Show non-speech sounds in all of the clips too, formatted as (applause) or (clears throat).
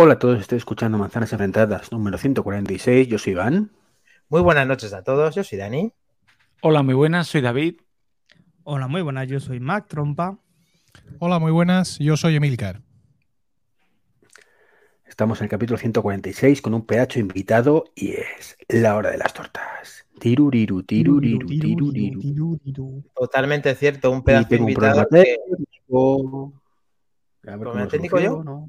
Hola a todos, estoy escuchando Manzanas Enfrentadas número 146. Yo soy Iván. Muy buenas noches a todos, yo soy Dani. Hola, muy buenas, soy David. Hola, muy buenas, yo soy Mac Trompa. Hola, muy buenas, yo soy Emilcar. Estamos en el capítulo 146 con un PH invitado y es la hora de las tortas. Tiruriru, tiruriru, tiruriru. Totalmente cierto, un pedazo tengo un invitado. problema que- técnico. A ver ¿Problema cómo lo técnico yo? soluciono.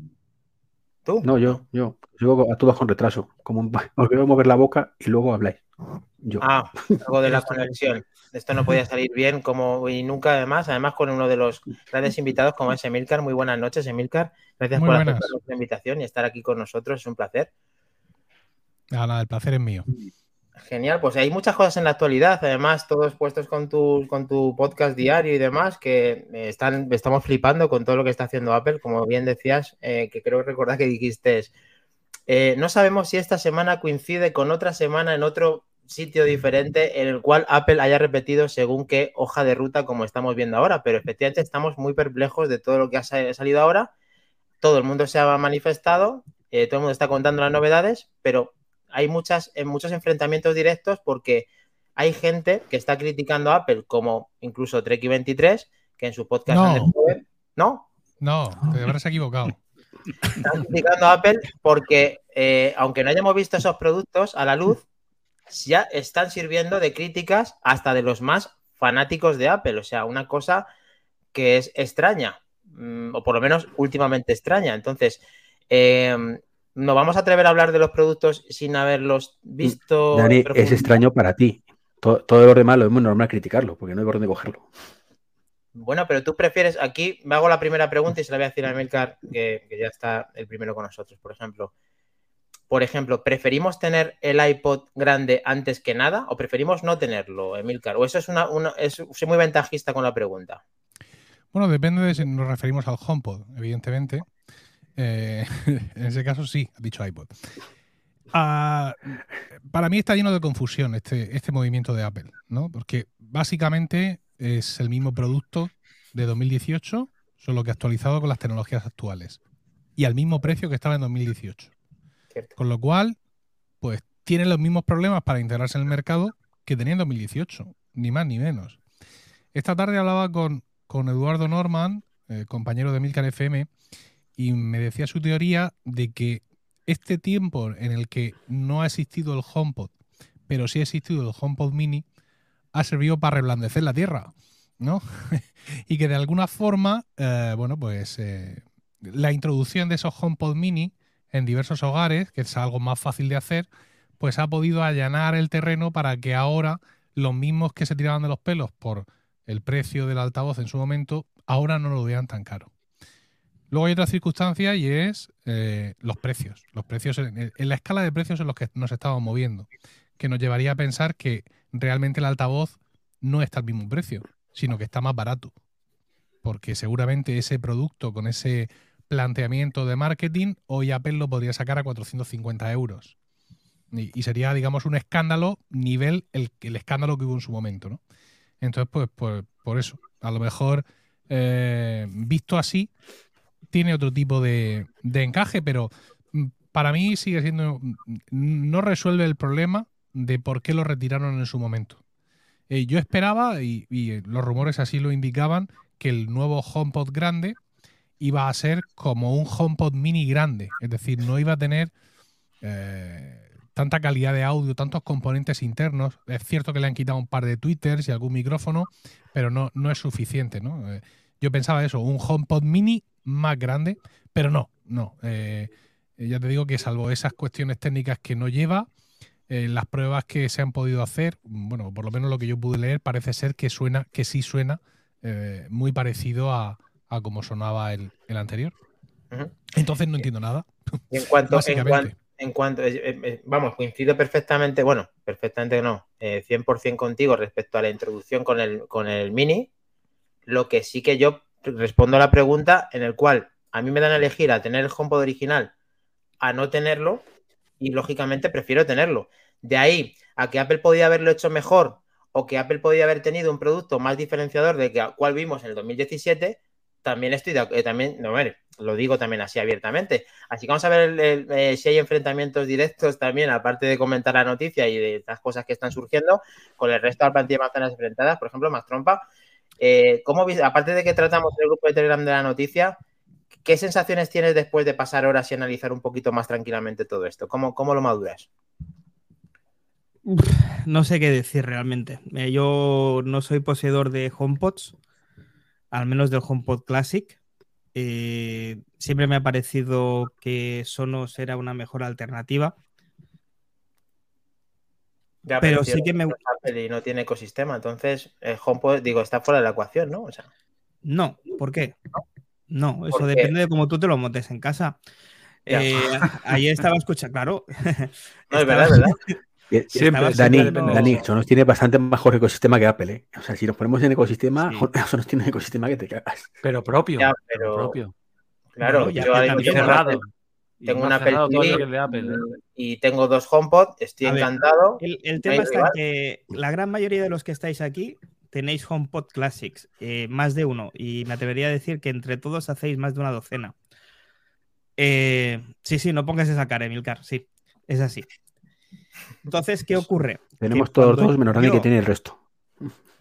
¿Tú? No, yo, yo. Llego a todos con retraso. Como. (laughs) Os veo mover la boca y luego habláis. Yo. Ah, algo de la conexión. Esto no podía salir bien como y nunca además, además con uno de los grandes invitados como es Emilcar. Muy buenas noches, Emilcar. Gracias Muy por aceptar nuestra invitación y estar aquí con nosotros, es un placer. Nada, el placer es mío. Genial, pues hay muchas cosas en la actualidad, además todos puestos con tu, con tu podcast diario y demás, que eh, están, estamos flipando con todo lo que está haciendo Apple, como bien decías, eh, que creo recordar que dijiste, eh, no sabemos si esta semana coincide con otra semana en otro sitio diferente en el cual Apple haya repetido según qué hoja de ruta como estamos viendo ahora, pero efectivamente estamos muy perplejos de todo lo que ha sa- salido ahora, todo el mundo se ha manifestado, eh, todo el mundo está contando las novedades, pero hay muchas, en muchos enfrentamientos directos porque hay gente que está criticando a Apple, como incluso Treki23, que en su podcast No. ¿no? No, te habrás equivocado. Están criticando a Apple porque, eh, aunque no hayamos visto esos productos a la luz, ya están sirviendo de críticas hasta de los más fanáticos de Apple. O sea, una cosa que es extraña, mm, o por lo menos últimamente extraña. Entonces, eh, ¿nos vamos a atrever a hablar de los productos sin haberlos visto? Dani, es extraño para ti. To- Todo, lo demás lo es muy normal criticarlo, porque no hay por dónde cogerlo. Bueno, pero tú prefieres, aquí me hago la primera pregunta y se la voy a decir a Emilcar, que, que ya está el primero con nosotros, por ejemplo. Por ejemplo, ¿preferimos tener el iPod grande antes que nada o preferimos no tenerlo, Emilcar? ¿O eso es una, una es, soy muy ventajista con la pregunta? Bueno, depende de si nos referimos al HomePod, evidentemente. Eh, (laughs) en ese caso sí, ha dicho iPod. Ah, para mí está lleno de confusión este, este movimiento de Apple, ¿no? Porque básicamente es el mismo producto de 2018, solo que actualizado con las tecnologías actuales. Y al mismo precio que estaba en 2018. ¿Cierto? Con lo cual, pues tiene los mismos problemas para integrarse en el mercado que tenía en 2018, ni más ni menos. Esta tarde hablaba con, con Eduardo Norman, eh, compañero de Milcar FM, y me decía su teoría de que este tiempo en el que no ha existido el HomePod, pero sí ha existido el HomePod Mini, ha servido para reblandecer la tierra, ¿no? (laughs) y que de alguna forma, eh, bueno, pues eh, la introducción de esos HomePod Mini en diversos hogares, que es algo más fácil de hacer, pues ha podido allanar el terreno para que ahora los mismos que se tiraban de los pelos por el precio del altavoz en su momento, ahora no lo vean tan caro. Luego hay otra circunstancia y es eh, los precios. Los precios en, la escala de precios en los que nos estamos moviendo, que nos llevaría a pensar que realmente el altavoz no está al mismo precio, sino que está más barato. Porque seguramente ese producto con ese planteamiento de marketing, hoy Apple lo podría sacar a 450 euros. Y, sería, digamos, un escándalo nivel el, escándalo que hubo en su momento, ¿no? Entonces, pues, por, por eso, a lo mejor eh, visto así, tiene otro tipo de, de encaje, pero mm, para mí sigue siendo, mm, no resuelve el problema de por qué lo retiraron en su momento. Eh, yo esperaba, y, y los rumores así lo indicaban, que el nuevo HomePod grande iba a ser como un HomePod mini grande, es decir, no iba a tener eh, tanta calidad de audio, tantos componentes internos. Es cierto que le han quitado un par de tweeters y algún micrófono, pero no, no es suficiente, ¿no? Eh, yo pensaba eso, un HomePod mini más grande, pero no, no. Eh, ya te digo que salvo esas cuestiones técnicas que no lleva, eh, las pruebas que se han podido hacer, bueno, por lo menos lo que yo pude leer, parece ser que suena, que sí suena eh, muy parecido a, a como sonaba el, el anterior. Entonces no entiendo nada. Y en cuanto, en cuanto, en cuanto eh, vamos, coincido perfectamente, bueno, perfectamente no, eh, 100% contigo respecto a la introducción con el, con el mini. Lo que sí que yo respondo a la pregunta en el cual a mí me dan a elegir a tener el HomePod original a no tenerlo y lógicamente prefiero tenerlo. De ahí a que Apple podía haberlo hecho mejor o que Apple podía haber tenido un producto más diferenciador de que cual vimos en el 2017, también estoy de, eh, también, no, ver, lo digo también así abiertamente. Así que vamos a ver eh, si hay enfrentamientos directos también, aparte de comentar la noticia y de estas cosas que están surgiendo, con el resto de la plantilla de manzanas enfrentadas, por ejemplo, más trompa. Eh, ¿cómo, aparte de que tratamos el grupo de Telegram de la noticia, ¿qué sensaciones tienes después de pasar horas y analizar un poquito más tranquilamente todo esto? ¿Cómo, cómo lo maduras? No sé qué decir realmente. Eh, yo no soy poseedor de HomePods, al menos del HomePod Classic. Eh, siempre me ha parecido que Sonos era una mejor alternativa. Pero, sí que me y no tiene ecosistema, entonces el HomePod, digo, está fuera de la ecuación, ¿no? No, ¿por qué? No, eso depende de cómo tú te lo montes en casa. Eh, ahí estaba escuchando, claro. (laughs) No, es verdad, es verdad. (laughs) Siempre, Dani, Dani, Sonos tiene bastante mejor ecosistema que Apple. ¿eh? O sea, si nos ponemos en ecosistema, sí. (laughs) Sonos tiene un ecosistema que te cagas. Pero propio. Ya, pero... propio. Claro, yo ahí tengo cerrado. Tengo una Apple TV Apple, ¿eh? y tengo dos HomePod, estoy encantado. El, el tema está que la gran mayoría de los que estáis aquí tenéis HomePod Classics, eh, más de uno, y me atrevería a decir que entre todos hacéis más de una docena. Eh, sí, sí, no pongas esa cara, Emilcar, sí, es así. Entonces, ¿qué ocurre? Tenemos todos dos, menos Dani que tiene el resto.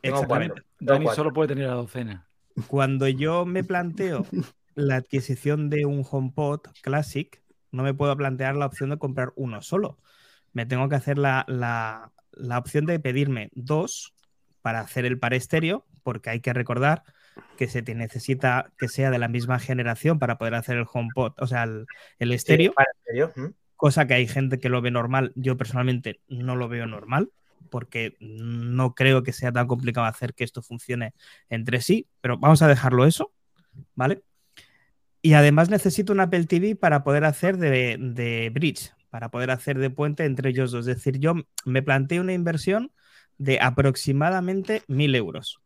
Exactamente. Dani solo puede tener la docena. Cuando yo me planteo la adquisición de un HomePod Classic, no me puedo plantear la opción de comprar uno solo. Me tengo que hacer la, la, la opción de pedirme dos para hacer el par estéreo, porque hay que recordar que se te necesita que sea de la misma generación para poder hacer el HomePod, o sea, el, el estéreo. Sí, cosa que hay gente que lo ve normal. Yo personalmente no lo veo normal porque no creo que sea tan complicado hacer que esto funcione entre sí, pero vamos a dejarlo eso, ¿vale? Y además necesito un Apple TV para poder hacer de, bridge, para poder hacer de puente entre ellos dos. Es decir, yo me planteé una inversión de aproximadamente mil euros.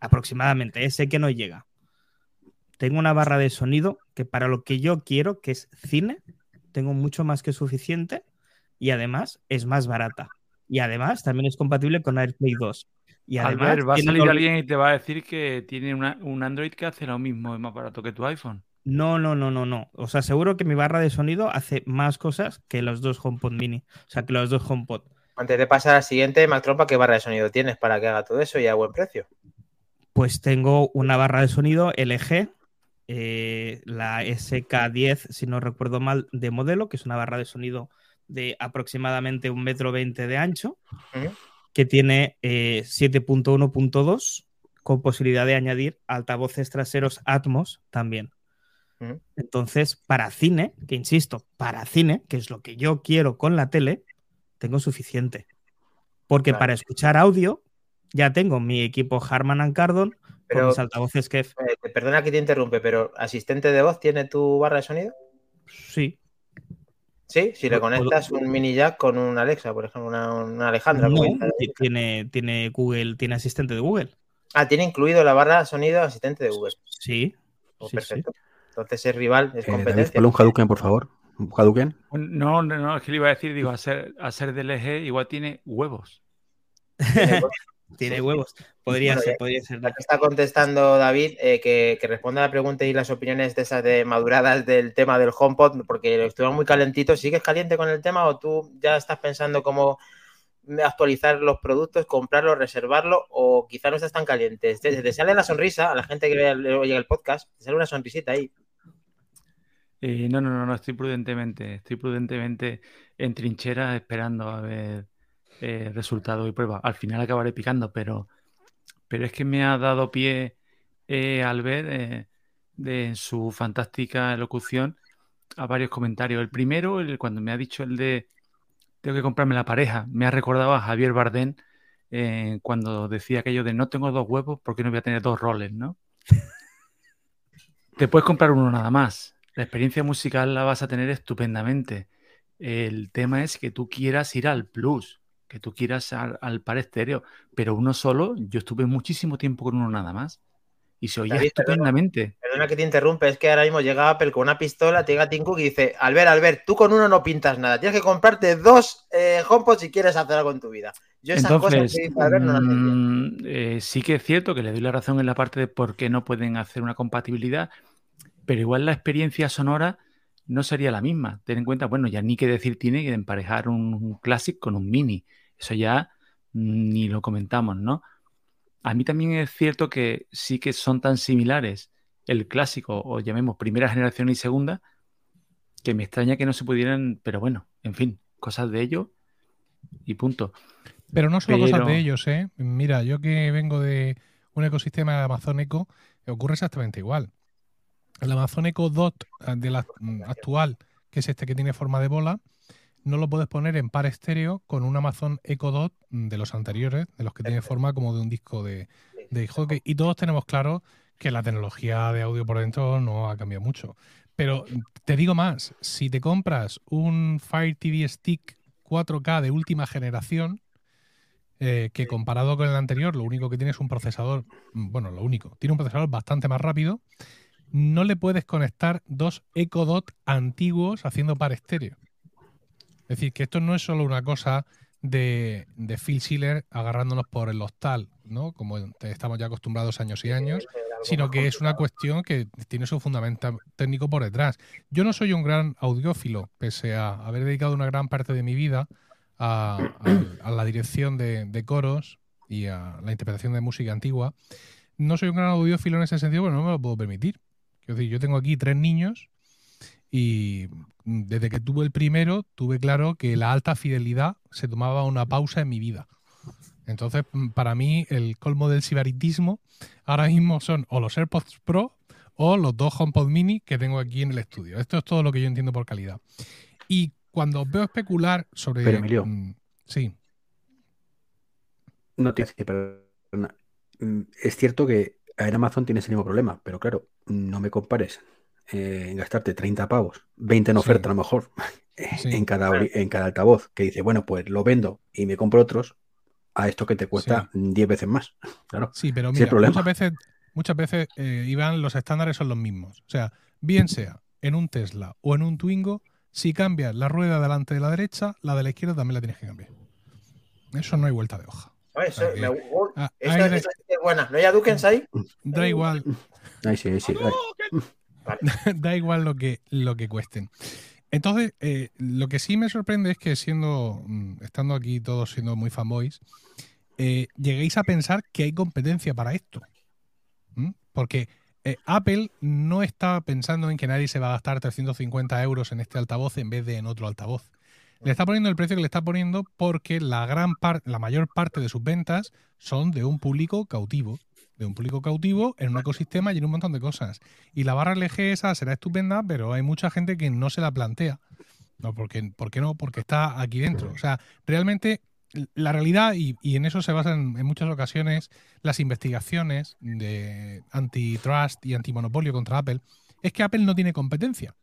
Aproximadamente, ese que no llega. Tengo una barra de sonido que para lo que yo quiero, que es cine, tengo mucho más que suficiente y además es más barata. Y además también es compatible con AirPlay 2. Y además, va a salir alguien y te va a decir que tiene un Android que hace lo mismo, es más barato que tu iPhone. No, no, no, no, no. O sea, seguro que mi barra de sonido hace más cosas que los dos HomePod mini. O sea, que los dos HomePod. Antes de pasar al siguiente, Mac Trompa, ¿qué barra de sonido tienes para que haga todo eso y a buen precio? Pues tengo una barra de sonido LG eh, la SK10, si no recuerdo mal, de modelo, que es una barra de sonido de aproximadamente un metro veinte de ancho, que tiene 7.1.2 eh, con posibilidad de añadir altavoces traseros Atmos también. Entonces, para cine, que insisto, para cine, que es lo que yo quiero con la tele, tengo suficiente. Porque para escuchar audio, ya tengo mi equipo Harman Kardon pero, con altavoces que... Eh, perdona que te interrumpe, pero ¿asistente de voz tiene tu barra de sonido? Sí. Sí, si le conectas un mini jack con un Alexa, por ejemplo, una, Alejandra. No, tiene, tiene Google, tiene asistente de Google. Ah, tiene incluido la barra de sonido asistente de Google. Sí. Oh, perfecto. Entonces es rival, es eh, competencia. un Hadouken, por favor. ¿Hadouken? No, no, no, es que le iba a decir, digo, a ser, a ser DLG igual tiene huevos. Tiene huevos. Podría ser, podría ser. Está contestando David eh, que, que, responda a la pregunta y las opiniones de esas de maduradas del tema del HomePod, porque estuvo muy calentito. ¿Sigues caliente con el tema o tú ya estás pensando cómo actualizar los productos, comprarlo, reservarlo o quizá no estás tan caliente? Te, sale la sonrisa a la gente que oye el podcast, te sale una sonrisita ahí. Eh, no, no, no, no, estoy prudentemente, estoy prudentemente en trincheras esperando a ver eh, resultado y prueba. Al final acabaré picando, pero, pero es que me ha dado pie eh, al ver eh, de su fantástica elocución a varios comentarios. El primero, el, cuando me ha dicho el de tengo que comprarme la pareja, me ha recordado a Javier Bardem cuando decía aquello de no tengo dos huevos porque no voy a tener dos roles, ¿no? Te puedes comprar uno nada más. La experiencia musical la vas a tener estupendamente. El tema es que tú quieras ir al plus que tú quieras al, par estéreo, pero uno solo, yo estuve muchísimo tiempo con uno nada más. Y se oía estupendamente. Perdona, que te interrumpe, es que ahora mismo llega Apple con una pistola, te llega Tim Cook y dice, Albert, Albert, tú con uno no pintas nada, tienes que comprarte dos eh, HomePods si quieres hacer algo en tu vida. Yo esas cosas Entonces, que dice Albert no las mm, eh, sí que es cierto que le doy la razón en la parte de por qué no pueden hacer una compatibilidad, pero igual la experiencia sonora no sería la misma. Ten en cuenta, bueno, ya ni qué decir tiene que emparejar un, un Classic con un Mini. Eso ya mm, ni lo comentamos, ¿no? A mí también es cierto que sí que son tan similares el clásico, o llamemos primera generación y segunda, que me extraña que no se pudieran, pero bueno, en fin, cosas de ello y punto. Pero no solo cosas de ellos, ¿eh? Mira, yo que vengo de un ecosistema Echo, ocurre exactamente igual. El Amazon Echo Dot eh, de la mm, actual, que es este que tiene forma de bola, no lo puedes poner en par estéreo con un Amazon Echo Dot mm, de los anteriores, de los que tiene forma como de un disco de, de hockey. Y todos tenemos claro que la tecnología de audio por dentro no ha cambiado mucho. Pero mm, te digo más, si te compras un Fire TV Stick 4K de última generación, eh, que comparado con el anterior, lo único que tiene es un procesador, bueno, lo único, tiene un procesador bastante más rápido, no le puedes conectar dos Echo Dot antiguos haciendo par estéreo. Es decir, que esto no es solo una cosa de, de Phil Schiller agarrándonos por el hostal, ¿no? Como estamos ya acostumbrados años y años, sino que es una cuestión que tiene su fundamento técnico por detrás. Yo no soy un gran audiófilo, pese a haber dedicado una gran parte de mi vida a, a- a la dirección de, de coros y a la interpretación de música antigua. No soy un gran audiófilo en ese sentido, pero no me lo puedo permitir. Quiero decir, yo tengo aquí tres niños y desde que tuve el primero tuve claro que la alta fidelidad se tomaba una pausa en mi vida. Entonces, mm, para mí, el colmo del sibaritismo ahora mismo son o los AirPods Pro o los dos HomePod Mini que tengo aquí en el estudio. Esto es todo lo que yo entiendo por calidad. Y cuando os veo especular sobre... Pero, Emilio. mm, sí, No te perdona. Mm, Es cierto que en Amazon tienes el mismo problema, pero claro, no me compares eh, en gastarte 30 pavos, 20 en Sí. oferta a lo mejor, (laughs) eh, Sí. en, cada, en cada altavoz, que dice, bueno, pues lo vendo y me compro otros, a esto que te cuesta 10 veces más. (laughs) Claro. Sí, pero mira, problema. muchas veces, muchas veces, eh, Iván, los estándares son los mismos. O sea, bien sea en un Tesla o en un Twingo, si cambias la rueda delante de la derecha, la de la izquierda también la tienes que cambiar. Eso no hay vuelta de hoja. Me- Ah, esa- que es buena. ¿No hay Adukens ahí? da igual, Ahí sí, ahí sí. ahí. (laughs) da igual lo que, lo que cuesten. Entonces, eh, lo que sí me sorprende es que siendo, mm, estando aquí todos siendo muy fanboys, eh, lleguéis a pensar que hay competencia para esto. ¿Mm? Porque eh, Apple no está pensando en que nadie se va a gastar 350 euros en este altavoz en vez de en otro altavoz. Le está poniendo el precio que le está poniendo porque la gran parte, la mayor parte de sus ventas son de un público cautivo. De un público cautivo en un ecosistema y en un montón de cosas. Y la barra LG esa será estupenda, pero hay mucha gente que no se la plantea. No, porque, ¿Por qué no? Porque está aquí dentro. O sea, realmente la realidad, y, y en eso se basan en muchas ocasiones las investigaciones de antitrust y antimonopolio contra Apple, es que Apple no tiene competencia,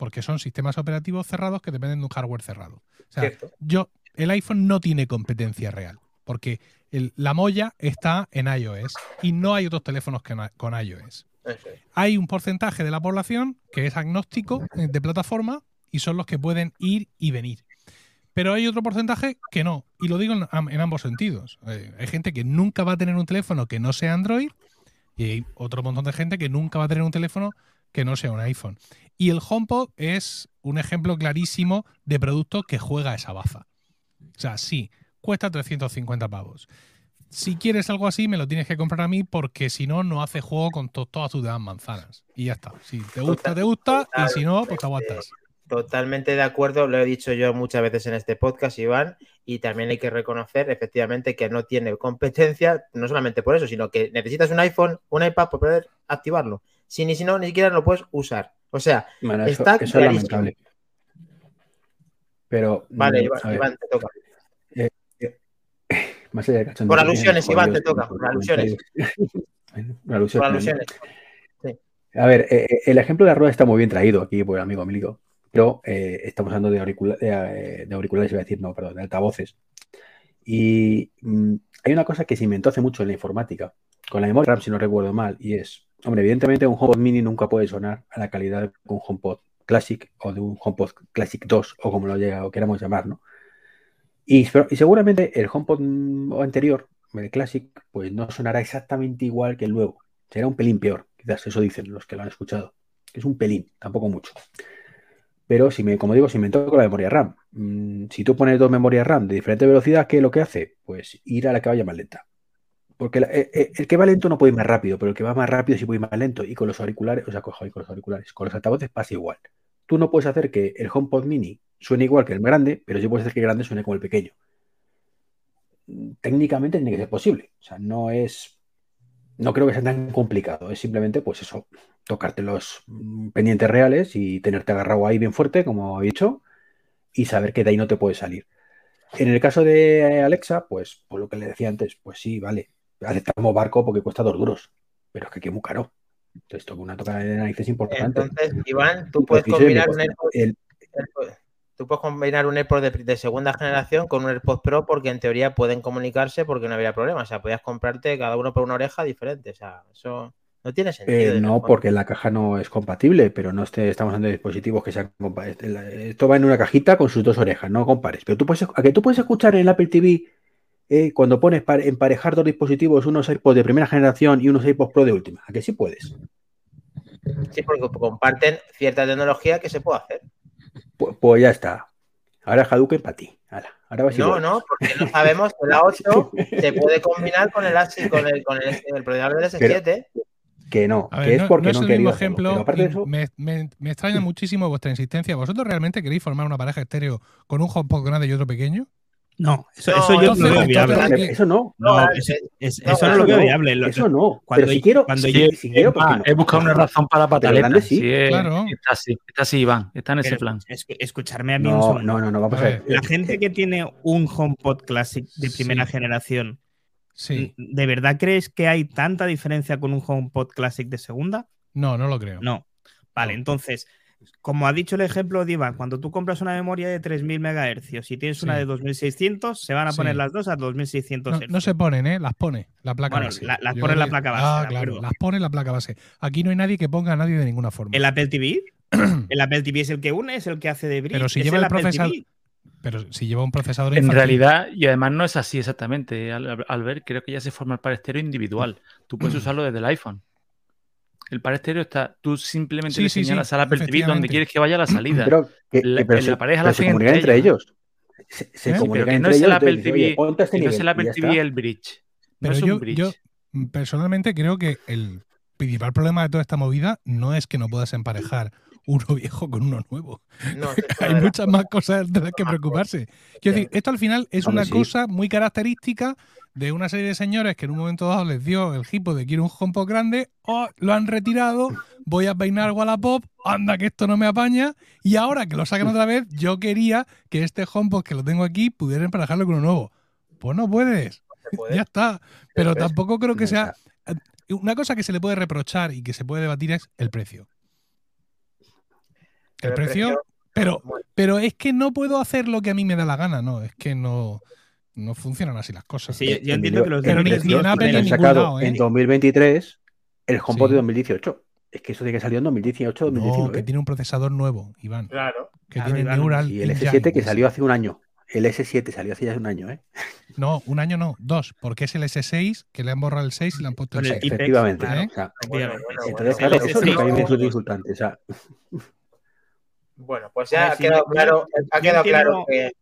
porque son sistemas operativos cerrados que dependen de un hardware cerrado. O sea, Cierto. yo, el iPhone no tiene competencia real, porque el- la molla está en iOS y no hay otros teléfonos que na- con iOS. Hay un porcentaje de la población que es agnóstico eh, de plataforma y son los que pueden ir y venir. Pero hay otro porcentaje que no, y lo digo en ambos sentidos. Eh, hay gente que nunca va a tener un teléfono que no sea Android y hay otro montón de gente que nunca va a tener un teléfono que no sea un iPhone. Y el HomePod es un ejemplo clarísimo de producto que juega esa baza. O sea, sí, cuesta 350 pavos. Si quieres algo así, me lo tienes que comprar a mí porque si no, no hace juego con to- todas tus demás manzanas. Y ya está. Si te gusta, te gusta. Y si no, pues te aguantas. Totalmente de acuerdo, lo he dicho yo muchas veces en este podcast, Iván, y también hay que reconocer efectivamente que no tiene competencia, no solamente por eso, sino que necesitas un iPhone, un iPad para poder activarlo. Si ni si no, ni siquiera lo puedes usar. O sea, Bueno, eso, Está eso es lamentable. Pero, vale, mm, Iván, te toca. más allá de cachondeo Por alusiones, Iván, por te toca, por por alusiones. (laughs) por Por alusiones, ¿no? alusiones. A ver, eh, eh, el ejemplo de la rueda está muy bien traído aquí por el amigo Emilio, pero eh, estamos hablando de, auricula- de, eh, de auriculares, iba a decir, no, perdón, de altavoces. Y mm, hay una cosa que se inventó hace mucho en la informática, con la memoria RAM, si no recuerdo mal, y es, hombre, evidentemente un HomePod Mini nunca puede sonar a la calidad de un HomePod Classic o de un HomePod Classic 2, o como lo o queramos llamar, ¿no? Y, seguramente el HomePod anterior, el Classic, pues no sonará exactamente igual que el nuevo. Será un pelín peor, quizás eso dicen los que lo han escuchado. Es un pelín, tampoco mucho. Pero si me, como digo, si me toco la memoria RAM, mm, si tú pones dos memorias RAM de diferente velocidad, ¿qué es lo que hace? Pues ir a la que vaya más lenta. Porque eh, eh, el, que va lento no puede ir más rápido, pero el que va más rápido sí puede ir más lento. Y con los auriculares, o sea, con, con los auriculares, con los altavoces pasa igual. Tú no puedes hacer que el HomePod mini suene igual que el grande, pero sí puedes hacer que el grande suene como el pequeño. Técnicamente tiene que ser posible. O sea, no es. No creo que sea tan complicado. Es simplemente, pues eso, tocarte los mm, pendientes reales y tenerte agarrado ahí bien fuerte, como he dicho, y saber que de ahí no te puede salir. En el caso de Alexa, pues por lo que le decía antes, pues sí, vale, aceptamos barco porque cuesta dos duros, pero es que aquí muy caro. Entonces, toca una toca de narices importante. Entonces, Iván, tú puedes combinar un AirPod, tú puedes combinar un AirPod de, segunda generación con un AirPod Pro porque en teoría pueden comunicarse porque no habría problema. O sea, podías comprarte cada uno por una oreja diferente. O sea, eso no tiene sentido. Eh, no, porque la caja no es compatible, pero no estamos hablando de dispositivos que sean compatibles. Esto va en una cajita con sus dos orejas, no compares. Pero tú puedes, a que tú puedes escuchar en el Apple TV eh, cuando pones para emparejar dos dispositivos, unos AirPods de primera generación y unos AirPods Pro de última. ¿A que sí puedes? Sí, porque comparten cierta tecnología que se puede hacer. Pues, pues ya está. Ahora Hadouken para ti. no, no, porque no sabemos que la 8 se puede combinar con el, con el, con el, el del S7. Que no, que es porque no, es el mismo ejemplo. me, me, extraña muchísimo vuestra insistencia. ¿Vosotros realmente queréis formar una pareja estéreo con un HomePod grande y otro pequeño? No, eso, eso yo no lo veo viable. Eso no. No, eso, eso no, lo veo viable. Eso no. Cuando pero si quiero, cuando si, yo, si quiero ah, he buscado una razón para la pataleta. Sí, sí claro. Está así, está así, Iván. Está en ese plan. Es, escucharme a mí no, No, no, no, vamos a ver. La gente que tiene un HomePod Classic de primera generación, sí. ¿de verdad crees que hay tanta diferencia con un HomePod Classic de segunda? No, no lo creo. No. Vale, entonces, como ha dicho el ejemplo de Iván, cuando tú compras una memoria de 3000 MHz y tienes una de 2600, se van a poner las dos a 2600 no, no, se ponen, ¿eh? Las pone la placa base. las pone la placa base. Ah, claro, las pone la placa base. Aquí no hay nadie que ponga a nadie de ninguna forma. ¿El Apple TV? (clears throat) el Apple TV es el que une, es el que hace de bridge. Pero si lleva el, procesador. Pero si lleva un procesador. En realidad, y además no es así exactamente, al, ver, creo que ya se forma el par individual. Tú puedes (clears throat) usarlo desde el iPhone. El par estéreo está, tú simplemente le señalas a la Apple TV donde quieres que vaya la salida. Pero, la, pero pareja la se comunican entre ellos. Se, se ¿Eh? comunican entre no ellos. Es el Apple TV, este no es el Apple TV el bridge. Pero yo, yo personalmente creo que el principal problema de toda esta movida no es que no puedas emparejar uno (laughs) viejo con uno nuevo. (laughs) Hay muchas más cosas de las que preocuparse. Quiero decir, esto al final es una cosa muy característica de una serie de señores que en un momento dado les dio el hipo de quiero un HomePod grande, o lo han retirado, voy a peinar Wallapop, anda que esto no me apaña, y ahora que lo sacan otra vez, yo quería que este HomePod que lo tengo aquí pudiera emparejarlo con uno nuevo. Pues no puedes. ya está. Pero tampoco creo que sea... Una cosa que se le puede reprochar y que se puede debatir es el precio. El precio, pero, pero es que no puedo hacer lo que a mí me da la gana, no, es que no, no funcionan así las cosas. Sí, yo entiendo que los pero ni, en Apple han sacado en 2023 ¿eh? el HomePod de 2018. Es que eso tiene que salir en 2018 2019. No, que tiene un procesador nuevo, Iván. Claro. Que tiene Neural. Y el S7 que salió hace un año. El S7 salió hace ya un año, ¿eh? No, un año no, dos, porque es el S6 que le han borrado el 6 y le han puesto el 6. Efectivamente. ¿Eh? O sea, entonces, claro, eso es lo que a mí me insultante. O sea, bueno, pues ya ha quedado claro, ha quedado claro que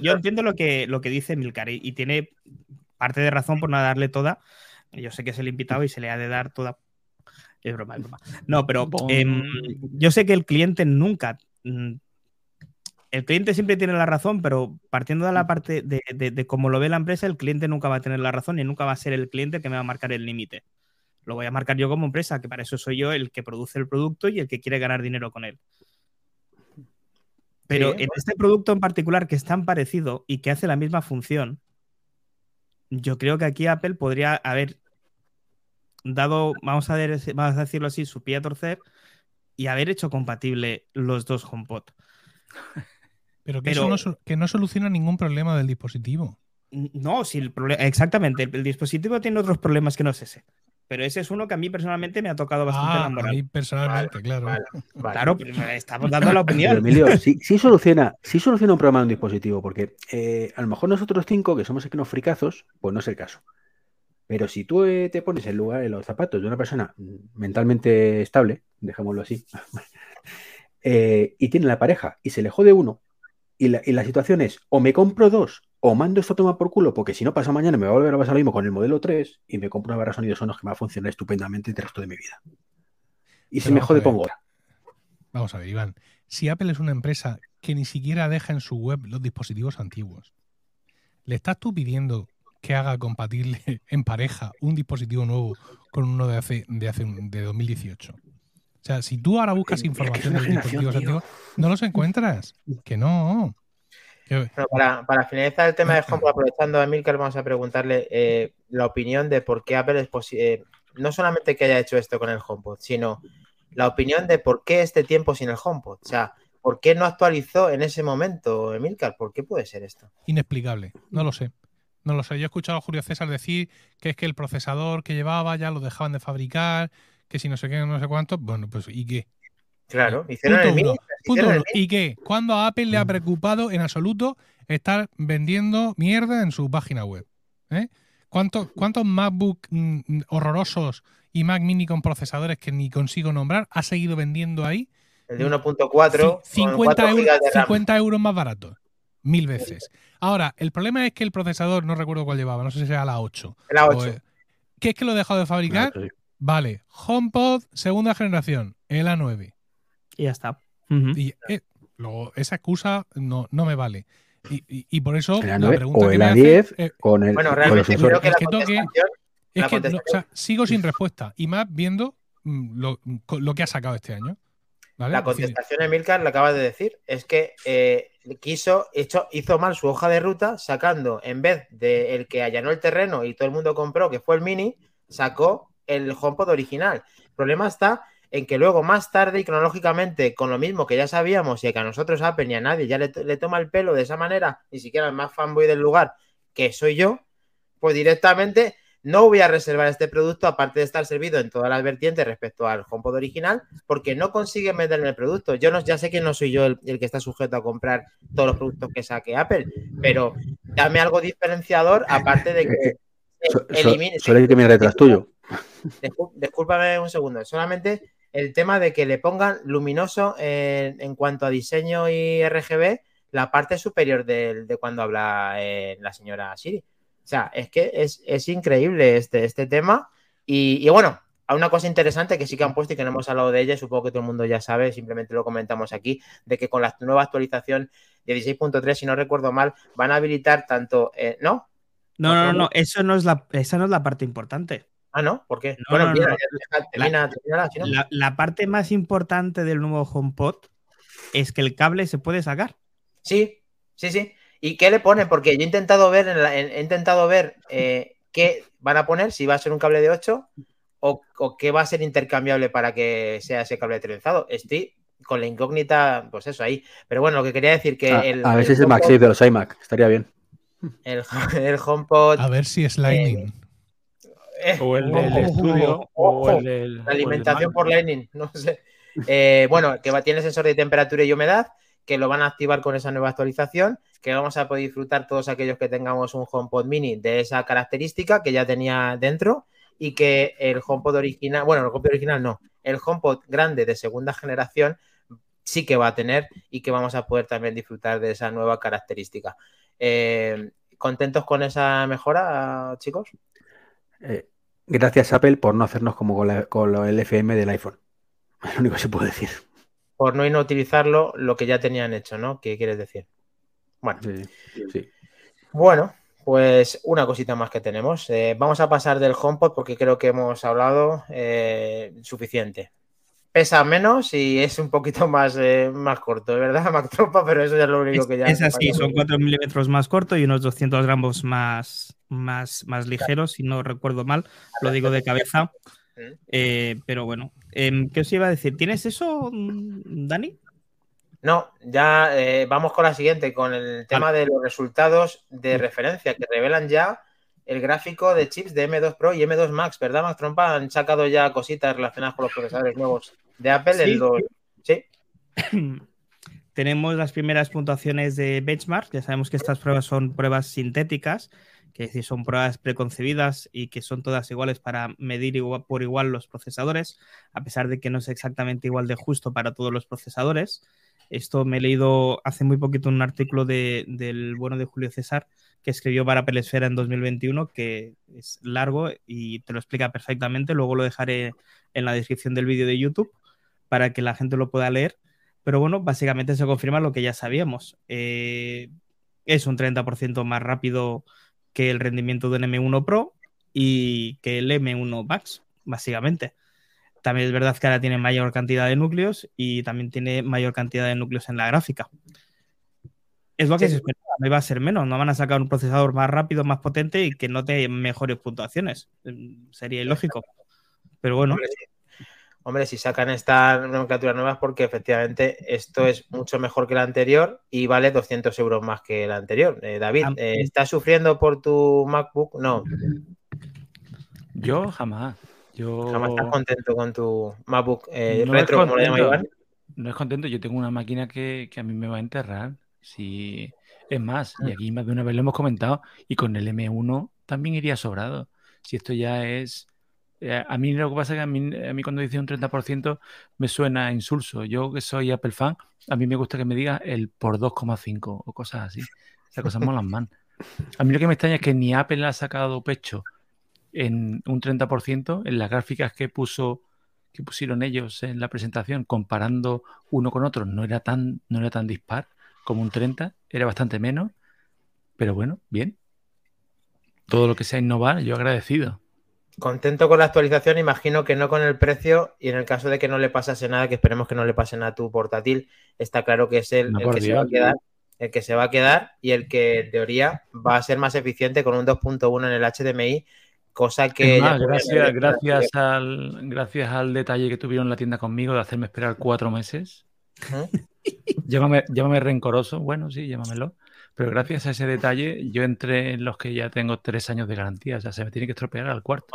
yo, entiendo lo que, lo que dice Milcar y, tiene parte de razón por no darle toda. Yo sé que es el invitado y se le ha de dar toda. Es broma, es broma. No, pero em, yo sé que el cliente nunca. Mm, el cliente siempre tiene la razón, pero partiendo de la parte de, de cómo lo ve la empresa, el cliente nunca va a tener la razón y nunca va a ser el cliente que me va a marcar el límite. Lo voy a marcar yo como empresa, que para eso soy yo el que produce el producto y el que quiere ganar dinero con él. Pero en este producto en particular que es tan parecido y que hace la misma función, yo creo que aquí Apple podría haber dado, vamos a, vamos a decirlo así, su pie a torcer y haber hecho compatible los dos HomePod. (laughs) Pero que eso no, que no soluciona ningún problema del dispositivo. No, si el problema. Exactamente, el, dispositivo tiene otros problemas que no es ese. Pero ese es uno que a mí personalmente me ha tocado bastante Ah, la a mí personalmente, claro. Vale, vale. Claro, pero estamos dando la Pero, opinión. Emilio, sí, sí soluciona, sí soluciona un problema de un dispositivo, porque eh, a lo mejor nosotros cinco, que somos aquí unos fricazos, pues no es el caso. Pero si tú eh, te pones en lugar en los zapatos de una persona mentalmente estable, dejémoslo así, (laughs) eh, y tiene la pareja y se le jode uno, y la, y la situación es o me compro dos o mando esto a tomar por culo, porque si no pasa mañana me va a volver a pasar lo mismo con el modelo 3 y me compro una barra de sonido sonos que me va a funcionar estupendamente el resto de mi vida. Y si me jode, pongo otra. Vamos a ver, Iván. Si Apple es una empresa que ni siquiera deja en su web los dispositivos antiguos, ¿le estás tú pidiendo que haga compatible (laughs) en pareja un dispositivo nuevo con uno de hace, de hace de 2018? O sea, si tú ahora buscas información de los dispositivos tío. antiguos, no los encuentras. Que no. Bueno, para, para finalizar el tema de HomePod, (clears throat) aprovechando a Milker, vamos a preguntarle eh, la opinión de por qué Apple es posible, no solamente que haya hecho esto con el HomePod, sino la opinión de por qué este tiempo sin el HomePod. O sea, ¿por qué no actualizó en ese momento, Emilcar? ¿Por qué puede ser esto? Inexplicable. No lo sé. No lo sé. Yo he escuchado a Julio César decir que es que el procesador que llevaba ya lo dejaban de fabricar, que si no sé qué, no sé cuánto. Bueno, pues ¿y qué? Claro, hicieron el uno. ¿Y qué? ¿Cuándo a Apple le ha preocupado en absoluto estar vendiendo mierda en su página web? ¿Eh? ¿Cuántos, ¿Cuántos MacBook mm, mm, horrorosos y Mac mini con procesadores que ni consigo nombrar ha seguido vendiendo ahí? El de 1.4. Ci- con 50, 4 euros, gigas de RAM. 50 euros más barato. Mil veces. Ahora, el problema es que el procesador, no recuerdo cuál llevaba, no sé si era la 8. La o, 8. eh, ¿Qué es que lo he dejado de fabricar? Vale, HomePod, segunda generación, el A9. Y ya está. Y eh, luego, esa excusa no, no me vale. Y, y- y por eso la A9 pregunta o que el me A10 hace, eh, con el, Bueno, con realmente creo que la que toque- contestación. es la que no, contestación- o sea, sigo sin respuesta. Y más viendo mm, lo, lo que ha sacado este año. ¿vale? La contestación, Emilcar, la acabas de decir, es que eh, quiso, hecho, hizo mal su hoja de ruta, sacando, en vez de el que allanó el terreno y todo el mundo compró, que fue el Mini, sacó el HomePod original. El problema está en que luego, más tarde y cronológicamente, con lo mismo que ya sabíamos y que a nosotros Apple ni a nadie ya le, le toma el pelo de esa manera, ni siquiera el más fanboy del lugar, que soy yo, pues directamente no voy a reservar este producto, aparte de estar servido en todas las vertientes respecto al HomePod original, porque no consigue venderme el producto. Yo no, ya sé que no soy yo el, el que está sujeto a comprar todos los productos que saque Apple, pero dame algo diferenciador, aparte de que Eh, so- elimine. Solo hay que mirar detrás tuyo. Discúlpame un segundo. Solamente el tema de que le pongan luminoso en, en cuanto a diseño y RGB la parte superior del- de, cuando habla eh, la señora Siri. O sea, es que es, es increíble este, este tema. Y, y bueno, a una cosa interesante que sí que han puesto y que no hemos hablado de ella, supongo que todo el mundo ya sabe, simplemente lo comentamos aquí, de que con la nueva actualización 16.3, si no recuerdo mal, van a habilitar tanto. eh, ¿No? No, no, no, no, eso no es la, esa no es la parte importante. Ah, no, ¿por qué? No, bueno, no, mira, no. ya- termina, termina, si no. La, la parte más importante del nuevo HomePod es que el cable se puede sacar. Sí, sí, sí. ¿Y qué le ponen? Porque yo he intentado ver, en la- en- he intentado ver eh, qué van a poner, si va a ser un cable de 8 o, o qué va a ser intercambiable para que sea ese cable trenzado. Estoy con la incógnita, pues eso ahí. Pero bueno, lo que quería decir que A, el, a ver si el es el MagSafe de los iMac. Estaría bien. el, el HomePod, a ver si es Lightning. eh, O el del ojo, estudio, ojo, o el del. La o el del alimentación por Lightning, no sé. Eh, bueno, que va, tiene sensor de temperatura y humedad, que lo van a activar con esa nueva actualización, que vamos a poder disfrutar todos aquellos que tengamos un HomePod mini de esa característica que ya tenía dentro y que el HomePod original, bueno, el HomePod original no, el HomePod grande de segunda generación sí que va a tener y que vamos a poder también disfrutar de esa nueva característica. Eh, ¿Contentos con esa mejora, chicos? Eh, gracias, Apple, por no hacernos como con, la- con lo- el FM del iPhone. (laughs) Es lo único que se puede decir. Por no inutilizarlo lo que ya tenían hecho, ¿no? ¿Qué quieres decir? Bueno, Sí, sí. Bueno, pues una cosita más que tenemos. Eh, vamos a pasar del HomePod porque creo que hemos hablado eh, suficiente. Pesa menos y es un poquito (laughs) más, eh, más corto, ¿verdad, (laughs) Mac Tropa? Pero eso ya es lo único que ya. es así, son 4 milímetros más corto y unos 200 gramos más, más, más ligeros, si no recuerdo mal, lo digo de cabeza. Eh, pero bueno, em, ¿qué os iba a decir? ¿Tienes eso, mm, Dani? No, ya eh, vamos con la siguiente, con el tema de los resultados de referencia que revelan ya el gráfico de chips de M2 Pro y M2 Max, ¿verdad, Max Trompa? Han sacado ya cositas relacionadas con los procesadores nuevos de Apple. Sí. el dos- ¿Sí? (clears throat) Tenemos las primeras puntuaciones de benchmark. Ya sabemos que estas pruebas son pruebas sintéticas, que es decir, son pruebas preconcebidas y que son todas iguales para medir igual- por igual los procesadores, a pesar de que no es exactamente igual de justo para todos los procesadores. Esto me he leído hace muy poquito un artículo de- del bueno de Julio César que escribió para Apple Esfera en 2021, que es largo y te lo explica perfectamente. Luego lo dejaré en la descripción del vídeo de YouTube para que la gente lo pueda leer. Pero bueno, básicamente se confirma lo que ya sabíamos. Eh, es un 30% más rápido que el rendimiento del M1 Pro y que el M1 Max, básicamente. También es verdad que ahora tiene mayor cantidad de núcleos y también tiene mayor cantidad de núcleos en la gráfica. Es lo que Sí. se esperaba, no iba a ser menos. No van a sacar un procesador más rápido, más potente y que no te mejores puntuaciones. Mm, Sería ilógico. Pero bueno, Hombre, sí. Hombre, si sacan esta nomenclatura nueva es porque efectivamente esto es mucho mejor que la anterior y vale 200 euros más que la anterior. Eh, David, eh, ¿estás sufriendo por tu MacBook? No, Yo jamás. Yo jamás estás contento con tu MacBook eh, No retro, como lo llama contento. Iván. no es contento. Yo tengo una máquina que, que a mí me va a enterrar. Si... Es más, y aquí más de una vez lo hemos comentado, y con el M1 también iría sobrado. Si esto ya es... eh, A mí lo que pasa es que a mí, a mí cuando dice un 30% me suena a insulso. Yo que soy Apple fan, a mí me gusta que me diga el por 2,5 o cosas así. Esas cosas molan más. A mí lo que me extraña es que ni Apple ha sacado pecho en un 30% en las gráficas que puso que pusieron ellos en la presentación comparando uno con otro no era tan no era tan dispar como un 30, era bastante menos, pero bueno, bien. Todo lo que sea innovar, yo agradecido. Contento con la actualización, imagino que no con el precio y en el caso de que no le pasase nada, que esperemos que no le pase nada a tu portátil, está claro que es el, No, el que se va a quedar, el que se va a quedar y el que en teoría va a ser más eficiente con un 2.1 en el HDMI, cosa que Es más, ya- gracias, gracias, al, gracias al detalle que tuvieron en la tienda conmigo de hacerme esperar cuatro meses. Ujú. Llámame, llámame rencoroso, bueno, sí, llámamelo. Pero gracias a ese detalle, yo entré en los que ya tengo tres años de garantía. O sea, se me tiene que estropear al cuarto.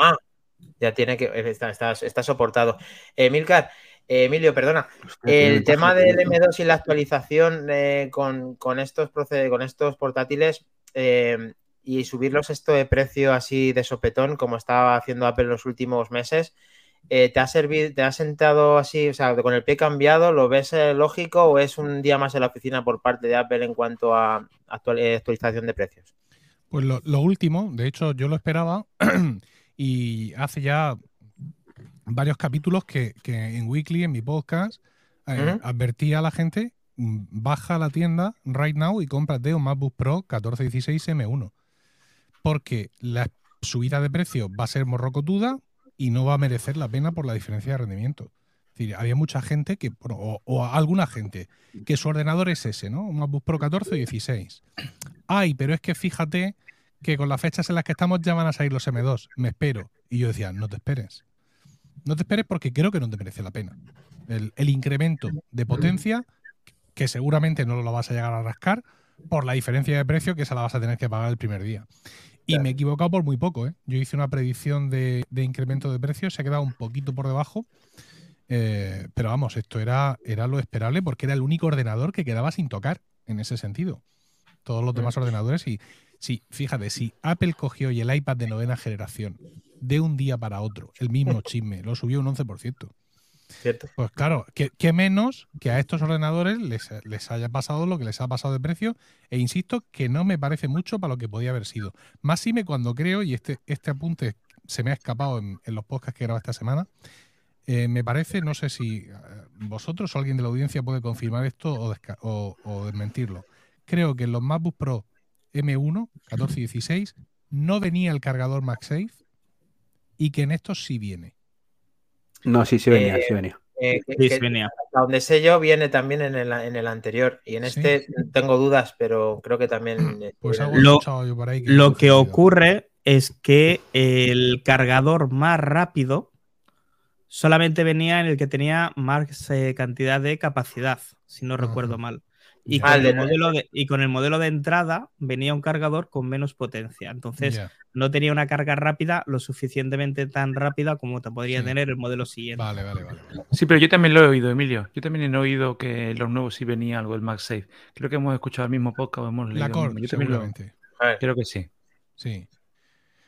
ya tiene que está, está, está soportado. Eh, Milcar, eh, Emilio, perdona. El tema del tiene. M2 y la actualización eh, con, con estos proced- con estos portátiles eh, y subirlos esto de precio así de sopetón, como estaba haciendo Apple en los últimos meses, eh, ¿te ha servido, te ha sentado así, o sea, con el pie cambiado, lo ves eh, lógico o es un día más en la oficina por parte de Apple en cuanto a actual- eh, actualización de precios? Pues lo, lo último, de hecho, yo lo esperaba (clears throat) y hace ya varios capítulos que, que en Weekly, en mi podcast, eh, Ujú. advertí a la gente, mm, baja a la tienda right now y cómprate un MacBook Pro 1416 M1. Porque la subida de precio va a ser morrocotuda y no va a merecer la pena por la diferencia de rendimiento. Es decir, había mucha gente que, o, alguna gente, que su ordenador es ese, ¿no? Un MacBook Pro 14 o 16. Ay, pero es que fíjate que con las fechas en las que estamos ya van a salir los M2. Me espero. Y yo decía, no te esperes. No te esperes porque creo que no te merece la pena. El, el incremento de potencia, que seguramente no lo vas a llegar a rascar, por la diferencia de precio que esa la vas a tener que pagar el primer día. Y me he equivocado por muy poco. ¿eh? Yo hice una predicción de, de incremento de precio, se ha quedado un poquito por debajo. Eh, pero vamos, esto era, era lo esperable porque era el único ordenador que quedaba sin tocar en ese sentido. Todos los demás ordenadores y sí, fíjate, si Apple cogió y el iPad de novena generación de un día para otro, el mismo (laughs) chisme, lo subió un 11%. Pues claro, que, menos que a estos ordenadores les, les haya pasado lo que les ha pasado de precio, e insisto que no me parece mucho para lo que podía haber sido. Más me cuando creo, y este, este apunte se me ha escapado en, los podcasts que he esta semana, eh, me parece, no sé si eh, vosotros o alguien de la audiencia puede confirmar esto o desmentirlo. Creo que en los MacBook Pro M1, 14 y 16, no venía el cargador MagSafe y que en estos sí viene. No, sí, sí venía, Eh, sí venía. Eh, que- Sí, que- sí venía. hasta donde sé yo viene también en el, en el anterior y en Sí. este tengo dudas, pero creo que también (clears throat) eh, Pues algo Lo- escuchado yo por ahí. Lo que ocurre es que el cargador más rápido solamente venía en el que tenía más eh, cantidad de capacidad, si no recuerdo mal. Y con, el modelo de, y con el modelo de entrada venía un cargador con menos potencia. Entonces no tenía una carga rápida lo suficientemente tan rápida como te podría tener el modelo siguiente. Vale, vale, vale. Sí, pero yo también lo he oído, Emilio. Yo también he oído que los nuevos sí venía algo, el MagSafe. Creo que hemos escuchado el mismo podcast, hemos leído. La Core, seguramente. Creo que sí. Sí.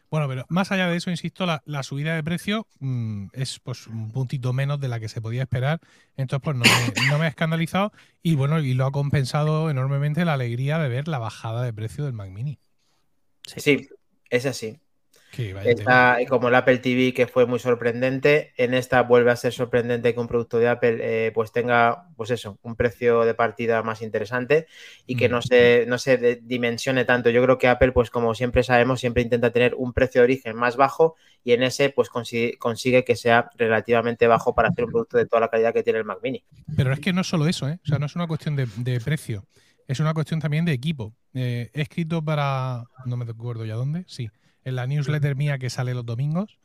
Bueno, pero más allá de eso, insisto, la, subida de precio mm, es pues un puntito menos de la que se podía esperar. Entonces, pues no me, ha escandalizado y bueno, y lo ha compensado enormemente la alegría de ver la bajada de precio del Mac Mini. sí es así como el Apple TV que fue muy sorprendente, en esta vuelve a ser sorprendente que un producto de Apple eh, pues tenga, pues eso, un precio de partida más interesante y que no se, no se dimensione tanto. Yo creo que Apple, pues como siempre sabemos, siempre intenta tener un precio de origen más bajo y en ese pues consigue, que sea relativamente bajo para hacer un producto de toda la calidad que tiene el Mac Mini. Pero es que no es solo eso, ¿eh? o sea, no es una cuestión de, precio, es una cuestión también de equipo. Eh, he escrito para, no me acuerdo ya dónde, sí en la newsletter mía que sale los domingos,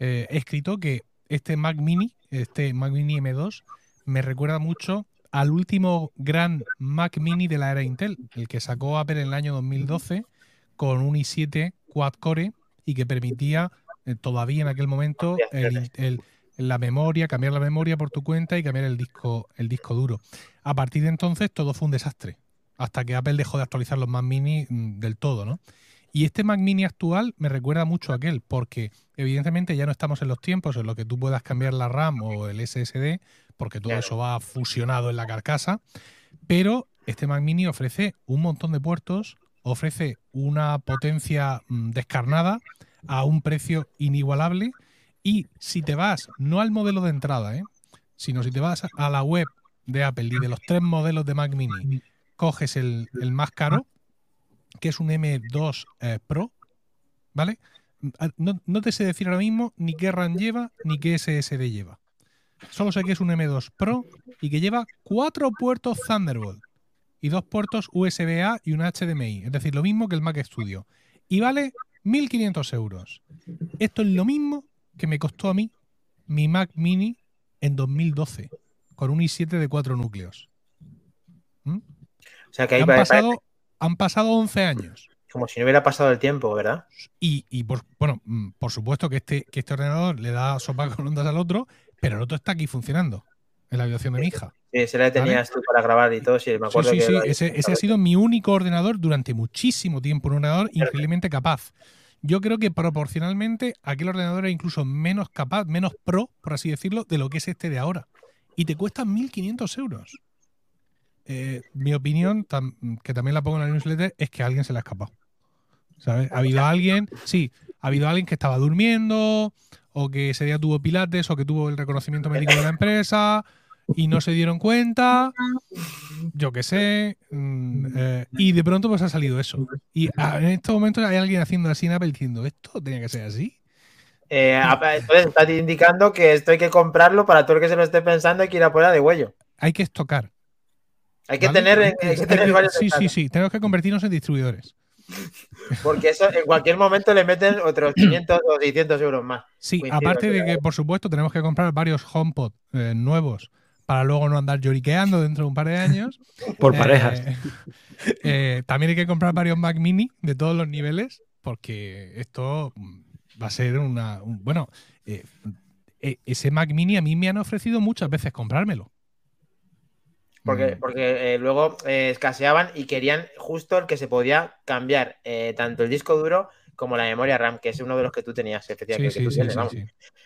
eh, he escrito que este Mac Mini, este Mac Mini M2, me recuerda mucho al último gran Mac Mini de la era Intel, el que sacó Apple en el año 2012 con un i7 quad core y que permitía eh, todavía en aquel momento la memoria, cambiar la memoria por tu cuenta y cambiar el disco, el disco duro. A partir de entonces todo fue un desastre, hasta que Apple dejó de actualizar los Mac Mini mm, del todo, ¿no? Y este Mac Mini actual me recuerda mucho a aquel, porque evidentemente ya no estamos en los tiempos en los que tú puedas cambiar la RAM o el SSD, porque todo eso va fusionado en la carcasa, pero este Mac Mini ofrece un montón de puertos, ofrece una potencia mm, descarnada a un precio inigualable y si te vas no al modelo de entrada, ¿eh? sino si te vas a la web de Apple y de los tres modelos de Mac Mini coges el, el más caro, que es un M2 eh, Pro, ¿vale? Ah, no, te sé decir ahora mismo ni qué RAM lleva ni qué SSD lleva. Solo sé que es un M2 Pro y que lleva cuatro puertos Thunderbolt y dos puertos USB-A y un HDMI. Es decir, lo mismo que el Mac Studio. Y vale 1.500 euros. Esto es lo mismo que me costó a mí mi Mac Mini en 2012 con un i7 de cuatro núcleos. ¿Mm? O sea que ahí han pasado han pasado 11 años. Como si no hubiera pasado el tiempo, ¿verdad? Y, por, bueno, mm, por supuesto que este, que este ordenador le da sopa con ondas al otro, pero el otro está aquí funcionando, en la habitación de mi hija. Sí, ese le tenías tú para grabar y todo, sí, me acuerdo. Sí, sí, sí. Ese, ha sido mi único ordenador durante muchísimo tiempo, un ordenador increíblemente capaz. Yo creo que proporcionalmente aquel ordenador era incluso menos capaz, menos pro, por así decirlo, de lo que es este de ahora. Y te cuesta 1.500 euros. Eh, mi opinión, que también la pongo en la newsletter, es que a alguien se le ha escapado. ¿Sabes? Ha habido alguien, sí, ha habido alguien que estaba durmiendo, o que ese día tuvo pilates, o que tuvo el reconocimiento médico de la empresa, y no se dieron cuenta, yo qué sé, mm, eh, y de pronto pues ha salido eso. Y en estos momentos hay alguien haciendo así en Apple diciendo, ¿esto tenía que ser así? Eh, entonces está indicando que esto hay que comprarlo para todo el que se lo esté pensando y que ir a poner de huello. Hay que estocar. Hay que tener, varios Sí, sí, sí, tenemos que convertirnos en distribuidores. (laughs) Porque eso en cualquier momento le meten otros (clears throat) 500 o 600 euros más. Sí, aparte de que, por supuesto, tenemos que comprar varios HomePod eh, nuevos para luego no andar lloriqueando dentro de un par de años. (laughs) Por parejas. Eh, (laughs) eh, también hay que comprar varios Mac Mini de todos los niveles, porque esto va a ser una. bueno, ese Mac Mini a mí me han ofrecido muchas veces comprármelo. Porque, mm. porque eh, luego eh, escaseaban y querían justo el que se podía cambiar eh, tanto el disco duro como la memoria RAM, que es uno de los que tú tenías, efectivamente.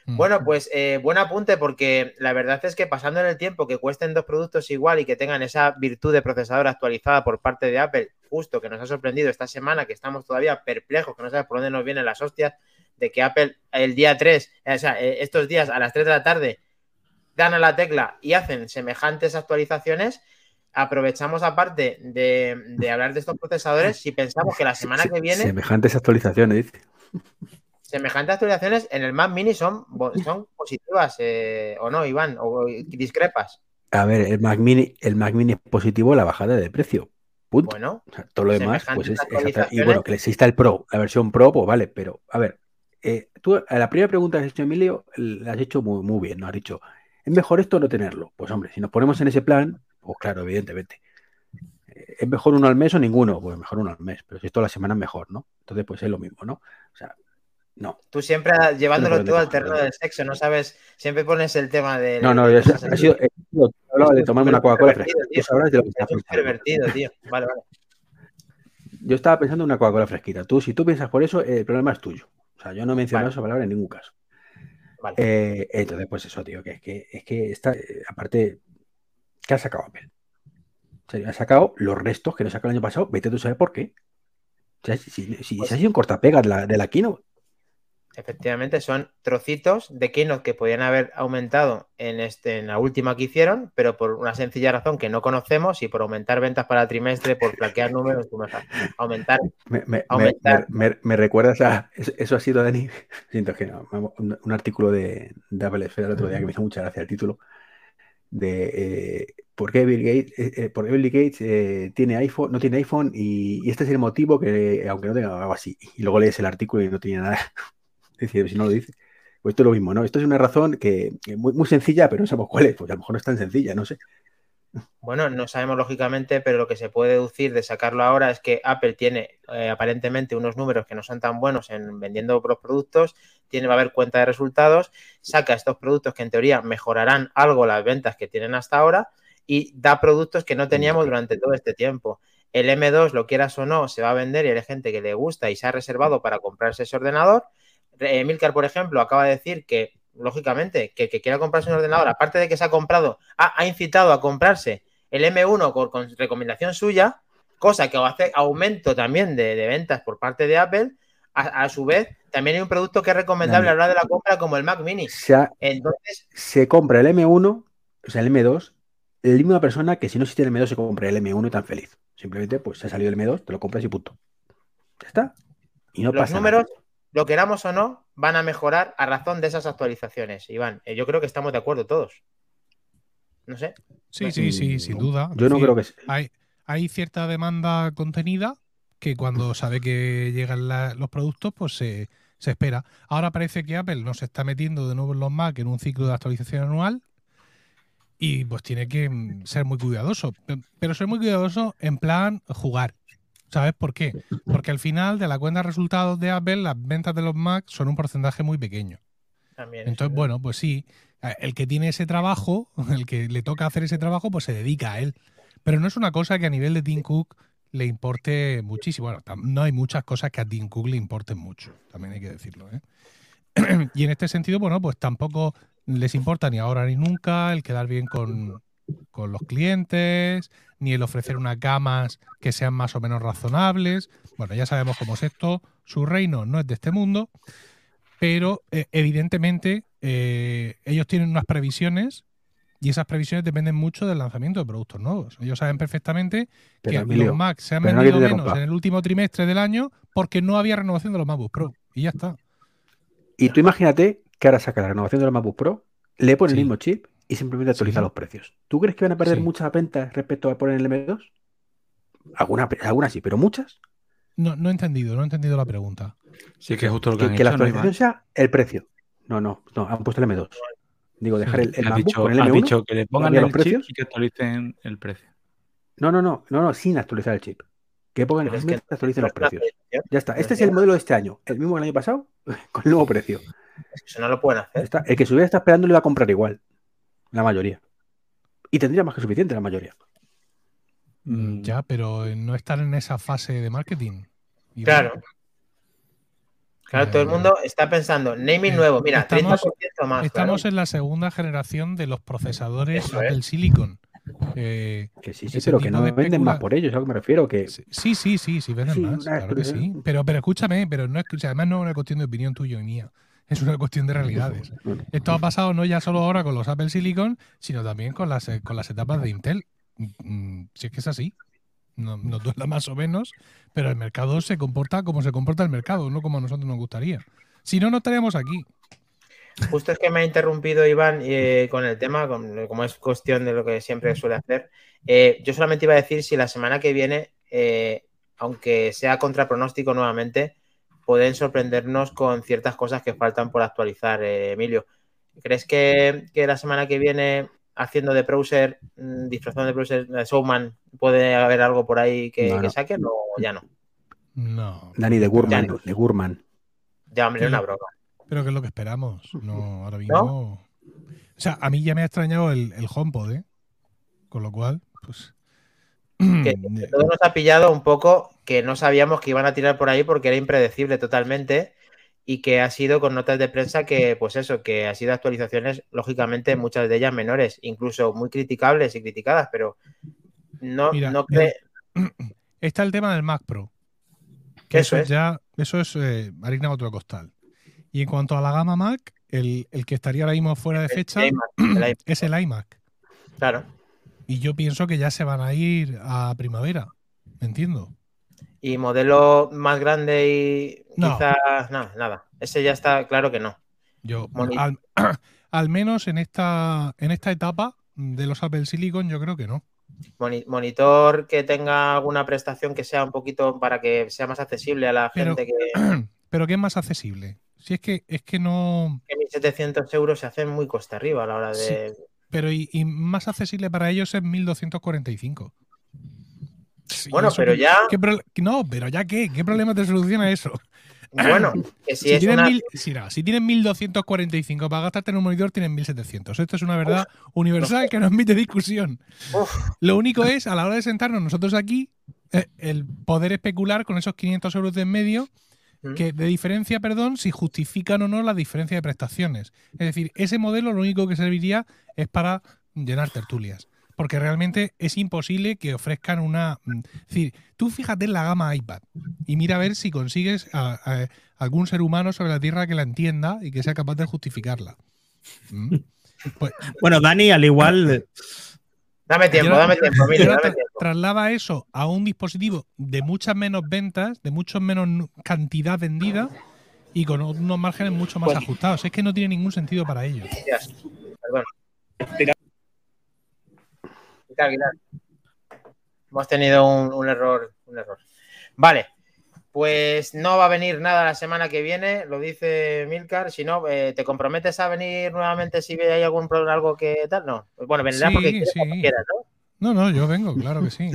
Mm. Bueno, pues buen apunte, porque la verdad es que pasando en el tiempo que cuesten dos productos igual y que tengan esa virtud de procesador actualizada por parte de Apple, justo que nos ha sorprendido esta semana, que estamos todavía perplejos, que no sabes por dónde nos vienen las hostias, de que Apple el día 3, o sea, estos días a las 3 de la tarde dan a la tecla y hacen semejantes actualizaciones, aprovechamos aparte de, hablar de estos procesadores si pensamos que la semana que viene... Semejantes actualizaciones, dice. Semejantes actualizaciones en el Mac Mini son, son positivas eh, o no, Iván, o discrepas. A ver, el Mac Mini, el Mac Mini es positivo la bajada de precio. Bueno, todo lo demás, pues es, Y bueno, que exista el Pro, la versión Pro, pues vale, pero a ver, eh, tú a la primera pregunta que has hecho, Emilio, la has hecho muy, muy bien, ¿no? Has dicho, ¿Es mejor esto o no tenerlo? Pues hombre, si nos ponemos en ese plan, pues claro, evidentemente. ¿Es mejor uno al mes o ninguno? Pues mejor uno al mes, pero si es toda la semana mejor, ¿no? Entonces, pues es lo mismo, ¿no? O sea, no. Tú siempre llevándolo todo al terreno del sexo, no sabes, siempre pones el tema de. No, no, yo he sido, he hablaba de tomarme una Coca-Cola fresquita. de lo que estás pervertido, tío. Vale, vale. Yo estaba pensando en una Coca-Cola fresquita. Tú, si tú piensas por eso, el problema es tuyo. O sea, yo no he mencionado esa palabra en ningún caso. Vale. Eh, entonces, pues eso, tío, que es que, es que está, eh, aparte, ¿qué ha sacado Apple? O sea, ha sacado los restos que nos sacó el año pasado, vete tú sabes por qué. O sea, si, si, pues, ha sido un cortapega de la, de la Keynote. Efectivamente, son trocitos de Keynote que podían haber aumentado en, este, en la última que hicieron, pero por una sencilla razón que no conocemos y por aumentar ventas para el trimestre, por flaquear números, aumentar. Me, me, aumentar. Me, me, recuerdas a. Eso, ha sido, Dani. (laughs) Siento que no. Un, un artículo de, de, Apple Esfera el otro día que me hizo mucha gracia el título. De eh, por qué Bill Gates, eh, eh por qué Bill Gates eh, tiene iPhone, no tiene iPhone y, y, este es el motivo que, aunque no tenga algo así. Y luego lees el artículo y no tiene nada decir, si no lo dice. Pues esto es lo mismo, ¿no? Esto es una razón que, muy, muy sencilla, pero no sabemos cuál es. Pues a lo mejor no es tan sencilla, no sé. Bueno, no sabemos lógicamente, pero lo que se puede deducir de sacarlo ahora es que Apple tiene eh, aparentemente unos números que no son tan buenos en vendiendo los productos, tiene, va a haber cuenta de resultados, saca estos productos que en teoría mejorarán algo las ventas que tienen hasta ahora y da productos que no teníamos durante todo este tiempo. El M2, lo quieras o no, se va a vender y hay gente que le gusta y se ha reservado para comprarse ese ordenador Milcar, por ejemplo, acaba de decir que, lógicamente, que, que quiera comprarse un ordenador, aparte de que se ha comprado, ha, incitado a comprarse el M1 con, recomendación suya, cosa que hace aumento también de, ventas por parte de Apple. A, su vez, también hay un producto que es recomendable hablar de la compra como el Mac Mini. Entonces, se compra el M1, o sea, el M2, la misma persona que si no existe el M2 se compra el M1 y tan feliz. Simplemente, pues se ha salido el M2, te lo compras y punto. Ya está. Y no los números, lo queramos o no, van a mejorar a razón de esas actualizaciones. Iván, eh, yo creo que estamos de acuerdo todos. No sé. Sí, sí, sí, sin duda. Yo no creo que hay, hay cierta demanda contenida que cuando (laughs) sabe que llegan los productos, pues se, espera. Ahora parece que Apple nos está metiendo de nuevo en los Mac en un ciclo de actualización anual y pues tiene que mm, ser muy cuidadoso. Pero ser muy cuidadoso en plan jugar. ¿Sabes por qué? Porque al final de la cuenta de resultados de Apple, las ventas de los Mac son un porcentaje muy pequeño. Entonces, bueno, pues sí, el que tiene ese trabajo, (laughs) el que le toca hacer ese trabajo, pues se dedica a él. Pero no es una cosa que a nivel de Tim Cook le importe muchísimo. Bueno, no hay muchas cosas que a Tim Cook le importen mucho, también hay que decirlo. ¿eh? (clears throat) y en este sentido, bueno, pues tampoco les importa ni ahora ni nunca el quedar bien con, con los clientes, ni el ofrecer unas gamas que sean más o menos razonables. Bueno, ya sabemos cómo es esto, su reino no es de este mundo, pero eh, evidentemente eh, ellos tienen unas previsiones y esas previsiones dependen mucho del lanzamiento de productos nuevos. Ellos saben perfectamente que los Mac se han vendido menos en el último trimestre del año porque no había renovación de los MacBook Pro. Y ya está. Y tú imagínate que ahora saca la renovación de los MacBook Pro, le pone el mismo chip y simplemente actualiza los precios. ¿Tú crees que van a perder muchas ventas respecto a poner el M2? Algunas alguna sí, pero muchas. No, no he entendido, no he entendido la pregunta. Sí, que es justo lo que, que, que la actualización sea el precio. No, no, no, han puesto el M2. Digo, dejar el, el MacBook con el M1. dicho que le pongan el chip y que actualicen el precio. No, no, no, no, no, sin actualizar el chip. Que pongan el que actualicen los precios. Ya está. Este es el modelo de este año. El mismo que el año pasado, (laughs) con el nuevo precio. Eso no lo pueden hacer. el que subiera está esperando lo iba a comprar igual. La mayoría. Y tendría más que suficiente la mayoría. Mm, ya, pero no estar en esa fase de marketing. Claro. Claro, todo el mundo está pensando, naming nuevo, mira, estamos, 30% más. Estamos en la segunda generación de los procesadores del Silicon. Eh, que sí, sí, pero que no venden más por ellos, es a lo que me refiero. Que... Sí, sí, sí, sí, venden más, claro que sí. Pero, pero escúchame, pero no es, además no es una cuestión de opinión tuya y mía es una cuestión de realidades. Esto ha pasado no ya solo ahora con los Apple Silicon, sino también con las, eh, con las etapas de Intel. Mm, mm, si es que es así. No, nos duela más o menos, pero el mercado se comporta como se comporta el mercado, no como a nosotros nos gustaría. Si no, no estaríamos aquí. Justo es que me ha interrumpido Iván eh, con el tema, como es cuestión de lo que siempre suele hacer. Eh, yo solamente iba a decir si la semana que viene, aunque sea contra pronóstico nuevamente, pueden sorprendernos con ciertas cosas que faltan por actualizar, eh, Emilio. ¿Crees que, la semana que viene haciendo de browser, mm, disfrazando de browser de Showman, puede haber algo por ahí que, No, que no. saquen o ya no. No. Dani de Gurman, Dani. de Gurman. Ya, hombre, una broma. Pero que es lo que esperamos. No, ahora mismo. O sea, a mí ya me ha extrañado el, el HomePod, ¿eh? Con lo cual, pues. Que todo nos ha pillado un poco que no sabíamos que iban a tirar por ahí porque era impredecible totalmente y que ha sido con notas de prensa que, pues eso, que ha sido actualizaciones, lógicamente, muchas de ellas menores, incluso muy criticables y criticadas, pero no, Mira, no cre- (clears throat) Está el tema del Mac Pro. Que Eso eso, es ya, eso es eh, harina otro costal. Y en cuanto a la gama Mac, el, el que estaría ahora mismo fuera de fecha el iMac, el iMac, (clears throat) es el iMac. claro. Y yo pienso que ya se van a ir a primavera. Entiendo. Y modelo más grande y No. quizás nada, nada. Ese ya está claro que no. Yo, al, (clears throat) al menos en esta, en esta etapa de los Apple Silicon, yo creo que no. Moni- Monitor que tenga alguna prestación que sea un poquito para que sea más accesible a la Pero- gente que, (clears throat) Pero que es más accesible. Si es que es que no. que 1.700 euros se hacen muy costa arriba a la hora de... Pero y, y más accesible para ellos es 1245. Sí, Bueno, pero ya- qué pro- no, pero ya qué, ¿qué problema te soluciona eso? Bueno, (laughs) que si, Si, es tienes, una... mil, si, no, si tienes 1245 para gastarte en un monitor, tienes 1700. Esto es una verdad universal que no admite discusión. Uf, Lo único es, a la hora de sentarnos nosotros aquí, eh, el poder especular con esos 500 euros de en medio. Que de diferencia, perdón, si justifican o no la diferencia de prestaciones. Es decir, ese modelo lo único que serviría es para llenar tertulias. Porque realmente es imposible que ofrezcan una. mm, Es decir, tú fíjate en la gama iPad y mira a ver si consigues a- a- algún ser humano sobre la Tierra que la entienda y que sea capaz de justificarla. ¿Mm? Pues, Bueno, Dani, al igual, Dame tiempo, Yo- dame tiempo, dame traslada eso a un dispositivo de muchas menos ventas, de mucho menos cantidad vendida y con unos márgenes mucho más Pues- ajustados. Es que no tiene ningún sentido para ellos. Perdón. Hemos tenido un, un error, un error. Vale, pues no va a venir nada la semana que viene, lo dice Milcar. Si no, eh, ¿te comprometes a venir nuevamente si hay algún problema, algo que tal? No. Bueno, vendrás Sí, porque quieres, sí. quieras, ¿no? No, no, yo vengo, claro que sí.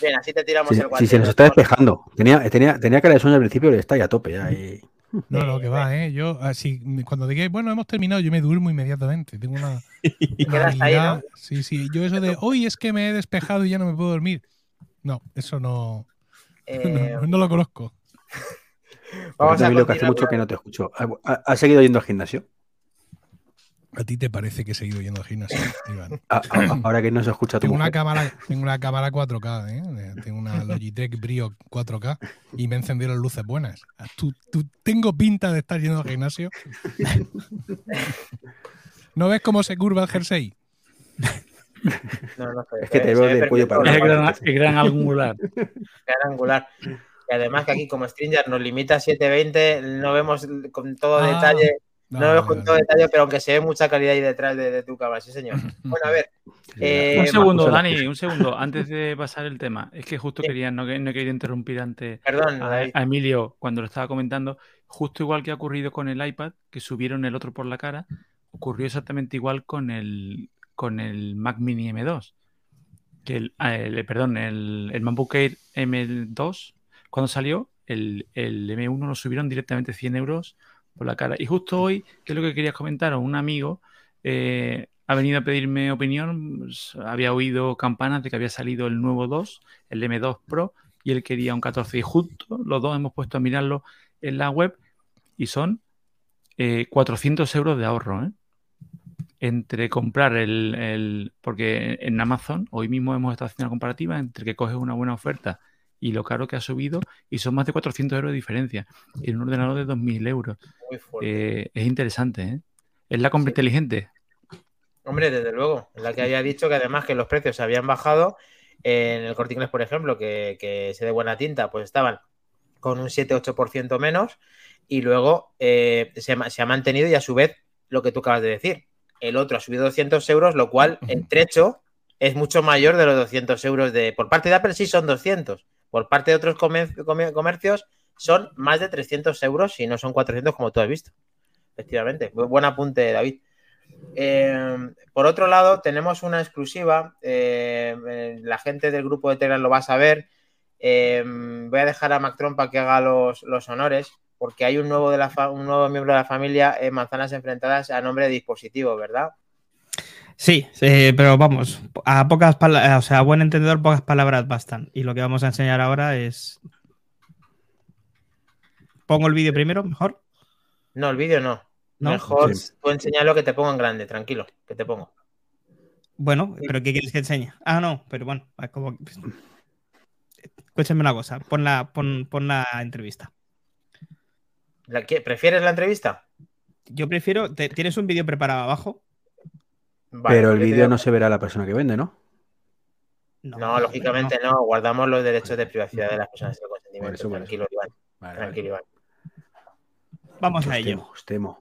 Bien, así te tiramos el si guante. se nos está despejando. Tenía, tenía, tenía cara de sueño al principio y está ya a tope ya. y- No, no, que va, ¿eh? Yo, así, cuando digáis, bueno, hemos terminado, yo me duermo inmediatamente. Tengo una, (laughs) una ahí. Sí, sí. Yo eso de, hoy es que me he despejado y ya no me puedo dormir. No, eso no, Eh, no, no lo conozco. vamos a que hace mucho que no te escucho. ¿Ha- ¿Ha, ha seguido yendo al gimnasio? ¿A ti te parece que he seguido yendo al gimnasio, (laughs) Iván? A- a- ahora que no se escucha tu Tengo una mujer. cámara, tengo una cámara 4K, ¿eh? Tengo una Logitech Brio 4K y me encendieron luces buenas. ¿Tú, tú tengo pinta de estar yendo al gimnasio? (laughs) ¿No ves cómo se curva el jersey? No, no sé, Es que te veo ve de cuello para Es gran, el gran angular. (laughs) gran angular. Y además que aquí como Stringer nos limita a 720, no vemos con todo Ah, detalle, no, vale, vemos con todo detalle, pero aunque se ve mucha calidad ahí detrás de, de tu cámara, sí señor. (laughs) Bueno, a ver, eh, un segundo, Dani, un segundo, (laughs) antes de pasar el tema. Es que justo Sí. quería, no, no he querido interrumpir antes perdón, a, David. a Emilio cuando lo estaba comentando. Justo igual que ha ocurrido con el iPad, que subieron el otro por la cara, ocurrió exactamente igual con el, con el Mac Mini M2. Que el, ah, el- perdón, el, el MacBook Air M2, cuando salió, el, el M1 lo subieron directamente 100 euros por la cara. Y justo hoy, que es lo que querías comentar, un amigo eh, ha venido a pedirme opinión, pues, había oído campanas de que había salido el nuevo 2, el M2 Pro, y él quería un 14. Y justo los dos hemos puesto a mirarlo en la web y son eh, 400 euros de ahorro, ¿eh? Entre comprar el, el- Porque en Amazon hoy mismo hemos estado haciendo una comparativa entre que coges una buena oferta y lo caro que ha subido y son más de 400 euros de diferencia en un ordenador de 2.000 euros. Muy fuerte. Eh, es interesante, ¿eh? Es la compra Sí. inteligente. Hombre, desde luego, la que había dicho que además que los precios se habían bajado en el Corte Inglés, por ejemplo, que, que se de buena tinta, pues estaban con un 7-8% menos y luego eh, se, se ha mantenido y a su vez lo que tú acabas de decir, el otro ha subido 200 euros, lo cual (laughs) el trecho es mucho mayor de los 200 euros de... Por parte de Apple sí son 200, por parte de otros comer- comer- comercios son más de 300 euros y no son 400 como tú has visto. Efectivamente, Bu- buen apunte, David. Eh, por otro lado, tenemos una exclusiva. eh, la gente del grupo de Telegram lo va a saber. Eh, voy a dejar a Mac Trompa que haga los, los honores, porque hay un nuevo, de la fa- un nuevo miembro de la familia en Manzanas Enfrentadas a nombre de dispositivo, ¿verdad? Sí, sí, pero vamos, a pocas palabras, o sea, a buen entendedor, pocas palabras bastan. Y lo que vamos a enseñar ahora es. Pongo el vídeo primero, mejor. No, el vídeo no. ¿No? Mejor Sí. tú enséñalo que te pongo en grande, tranquilo, que te pongo. Bueno, pero ¿qué quieres que enseñe? Ah, no, pero bueno, es como. Escúchame una cosa, pon la, pon, pon la entrevista. ¿La que- ¿Prefieres la entrevista? Yo prefiero. te- ¿Tienes un vídeo preparado abajo? Vale, Pero el vídeo digo- no se verá la persona que vende, ¿no? No, lógicamente no. Guardamos los derechos de privacidad de las personas sin consentimiento. Eso, tranquilo, Iván. Vale, Tranquilo, Iván. Vamos a ello. temo, os temo.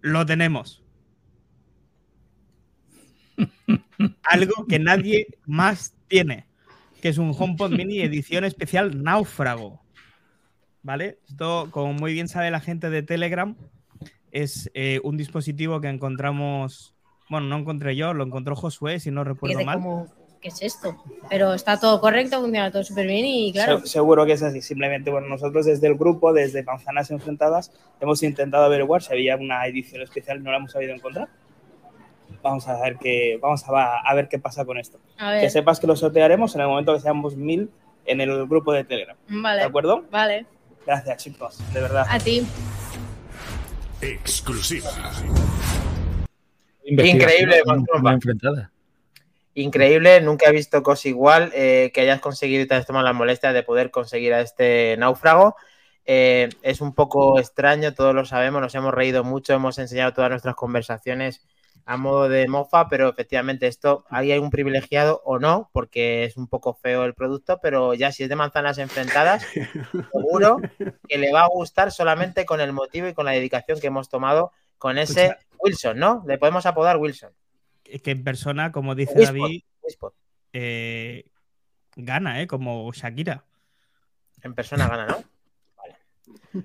Lo tenemos. (laughs) Algo que nadie más tiene, que es un HomePod Mini edición especial Náufrago. ¿Vale? Esto, como muy bien sabe la gente de Telegram, es eh, un dispositivo que encontramos, bueno, no encontré yo, lo encontró Josué, si no recuerdo mal. como, ¿qué es esto? Pero está todo correcto, funciona todo súper bien y claro, Se- seguro que es así. Simplemente, bueno, nosotros desde el grupo, desde Manzanas Enfrentadas, hemos intentado averiguar si había una edición especial y no la hemos sabido encontrar. Vamos a ver qué, vamos a, ver qué pasa con esto. Que sepas que lo sortearemos en el momento que seamos mil en el grupo de Telegram. ¿De vale, acuerdo? vale, Gracias, chicos. De verdad. a ti. Exclusiva. Increíble, enfrentada. Increíble, nunca he visto cosa igual eh, que hayas conseguido y te hayas tomado la molestia de poder conseguir a este náufrago. Eh, es un poco extraño, todos lo sabemos, nos hemos reído mucho, hemos enseñado todas nuestras conversaciones a modo de mofa, pero efectivamente esto, ahí hay un privilegiado o no, porque es un poco feo el producto, pero ya si es de manzanas enfrentadas, (laughs) seguro que le va a gustar solamente con el motivo y con la dedicación que hemos tomado con ese Escucha. Wilson, ¿no? Le podemos apodar Wilson. Que en persona, como dice Whisper. David, eh, gana, ¿eh? Como Shakira. En persona gana, ¿no? Vale.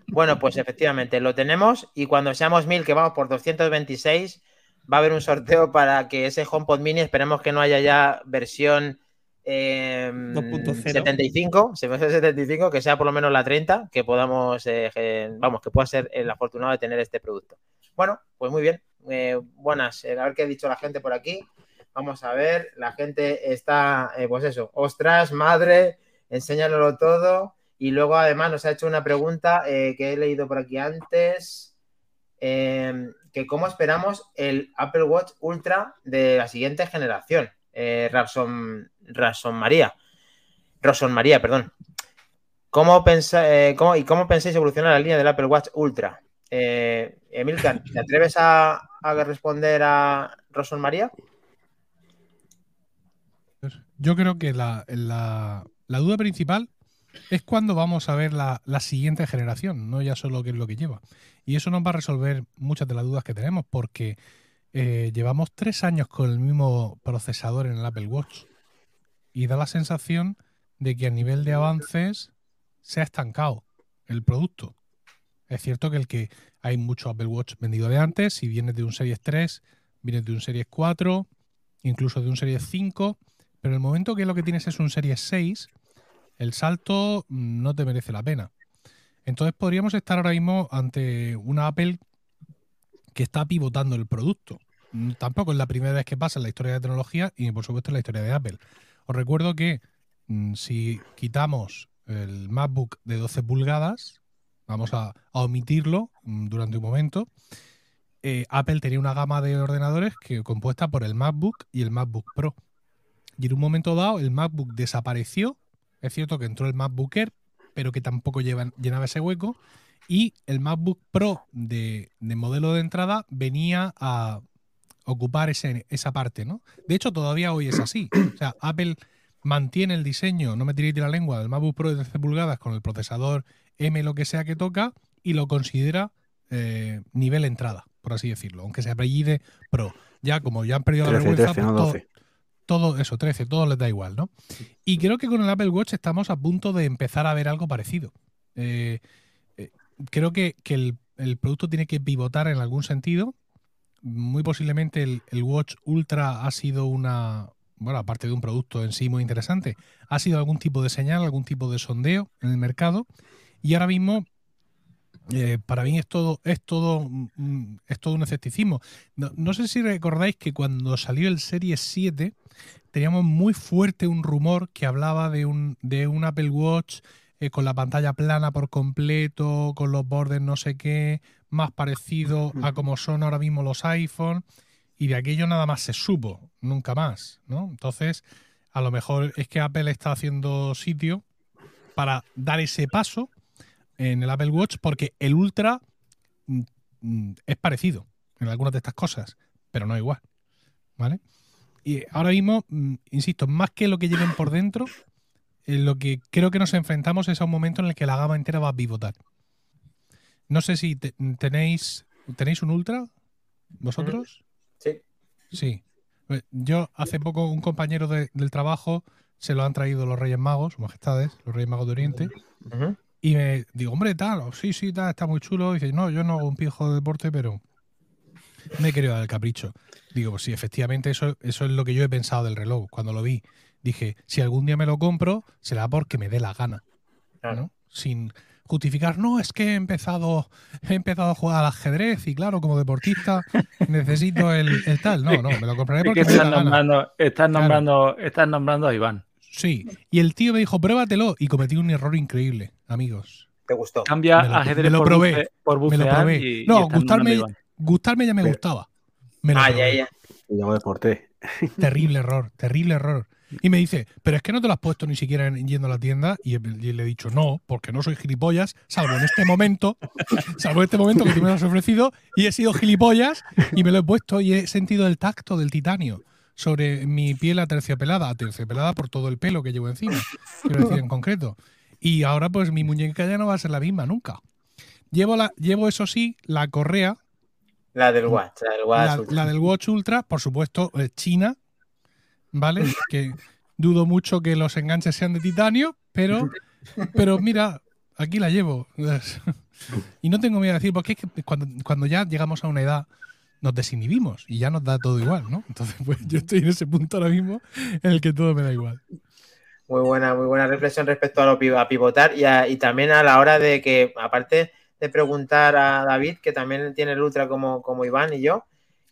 Bueno, pues efectivamente lo tenemos y cuando seamos mil, que vamos por 226, va a haber un sorteo para que ese HomePod Mini, esperemos que no haya ya versión eh, 2.0. 75, se me hace 75, que sea por lo menos la 30, que podamos, eh, vamos, que pueda ser el afortunado de tener este producto. Bueno, pues muy bien. Eh, buenas, eh, a ver qué ha dicho la gente por aquí. Vamos a ver, la gente está, pues eso, ostras, madre, enséñanoslo todo. Y luego además nos ha hecho una pregunta que he leído por aquí antes, eh, que cómo esperamos el Apple Watch Ultra de la siguiente generación, eh, Rapson María. Roson María, perdón. ¿Cómo, pensa- eh, cómo- ¿Y cómo pensáis evolucionar la línea del Apple Watch Ultra? Eh, Emilcar, ¿te atreves a, responder a Roson María? Yo creo que la- la duda principal es cuándo vamos a ver la, la siguiente generación, no ya solo qué es lo que lleva. Y eso nos va a resolver muchas de las dudas que tenemos, porque eh, llevamos tres años con el mismo procesador en el Apple Watch y da la sensación de que a nivel de avances se ha estancado el producto. Es cierto que el que hay mucho Apple Watch vendido de antes, si vienes de un Series 3, vienes de un Series 4, incluso de un Series 5, pero en el momento que lo que tienes es un Series 6, el salto mm, no te merece la pena. Entonces podríamos estar ahora mismo ante una Apple que está pivotando el producto. Mm, Tampoco es la primera vez que pasa en la historia de tecnología y por supuesto en la historia de Apple. Os recuerdo que mm, si quitamos el MacBook de 12 pulgadas, vamos a, omitirlo durante un momento, eh, Apple tenía una gama de ordenadores que compuesta por el MacBook y el MacBook Pro. Y en un momento dado el MacBook desapareció. Es cierto que entró el MacBook Air, pero que tampoco lleva- llenaba ese hueco. Y el MacBook Pro de, de modelo de entrada venía a ocupar ese- esa parte, ¿no? De hecho, todavía hoy es así. O sea, Apple mantiene el diseño, no me tiréis de la lengua, del MacBook Pro de 13 pulgadas con el procesador M, lo que sea que toca, y lo considera eh, nivel entrada, por así decirlo, aunque se apellide Pro. Ya, como ya han perdido la 13, vergüenza, 13, no pues todo- 12. todo eso, 13, todo les da igual, ¿no? Y creo que con el Apple Watch estamos a punto de empezar a ver algo parecido. Eh, eh, creo que, que el, el producto tiene que pivotar en algún sentido. Muy posiblemente el, el Watch Ultra ha sido una, bueno, aparte de un producto en sí muy interesante, ha sido algún tipo de señal, algún tipo de sondeo en el mercado. Y ahora mismo, eh, para mí es todo, es todo, mm, es todo un escepticismo. No, no sé si recordáis que cuando salió el Series 7, teníamos muy fuerte un rumor que hablaba de un, de un Apple Watch eh, con la pantalla plana por completo, con los bordes no sé qué, más parecido a como son ahora mismo los iPhone, y de aquello nada más se supo, nunca más, ¿no? Entonces, a lo mejor es que Apple está haciendo sitio para dar ese paso en el Apple Watch, porque el Ultra mm, mm, es parecido en algunas de estas cosas, pero no igual, ¿vale? Y ahora mismo, mm, insisto, más que lo que lleven por dentro, en lo que creo que nos enfrentamos es a un momento en el que la gama entera va a pivotar. No sé si te- tenéis tenéis un Ultra vosotros. Sí. Sí. Eh, Yo hace poco un compañero de- del trabajo se lo han traído los Reyes Magos, sus majestades, los Reyes Magos de Oriente, Ujú. Y me digo, hombre, tal, sí, sí, tal, está muy chulo. Y dice, no, yo no hago un pijo de deporte, pero me he querido dar el capricho. Digo, pues sí, efectivamente, eso, eso es lo que yo he pensado del reloj. Cuando lo vi, dije, si algún día me lo compro, será porque me dé la gana. Claro. ¿no? Sin justificar, no, es que he empezado, he empezado a jugar al ajedrez y claro, como deportista (laughs) necesito el, el tal. No, no, me lo compraré Es que porque me dé la gana. nombrando, estás Claro. nombrando, estás nombrando a Iván. Sí, y el tío me dijo, pruébatelo y cometí un error increíble, amigos. ¿Te gustó? Cambia Me lo- ajedrez me lo por, probé, buce- por me lo probé. y- no, gustarme, gustarme ya me Pero- gustaba. Me lo Ah, ya, probé. ya. Y luego deporte. (laughs) Terrible error, terrible error. Y me dice, pero es que no te lo has puesto ni siquiera en- yendo a la tienda. Y, y le he dicho, no, porque no soy gilipollas, salvo en este momento, (laughs) salvo en este momento que tú me lo has ofrecido, y he sido gilipollas y me lo he puesto y he sentido el tacto del titanio sobre mi piel aterciopelada, aterciopelada por todo el pelo que llevo encima, quiero decir en concreto. Y ahora pues mi muñeca ya no va a ser la misma nunca. Llevo, la, llevo eso sí, la correa, La del Watch. La del Watch. la, Ultra. la del Watch Ultra, por supuesto, eh, China, ¿vale? Que dudo mucho que los enganches sean de titanio, pero, pero mira, aquí la llevo. (laughs) Y no tengo miedo de decir, porque es que cuando, cuando ya llegamos a una edad nos desinhibimos y ya nos da todo igual, ¿no? Entonces, pues yo estoy en ese punto ahora mismo en el que todo me da igual. Muy buena, muy buena reflexión respecto a lo a pivotar y también a la hora de que, aparte de preguntar a David, que también tiene el Ultra como, como Iván y yo,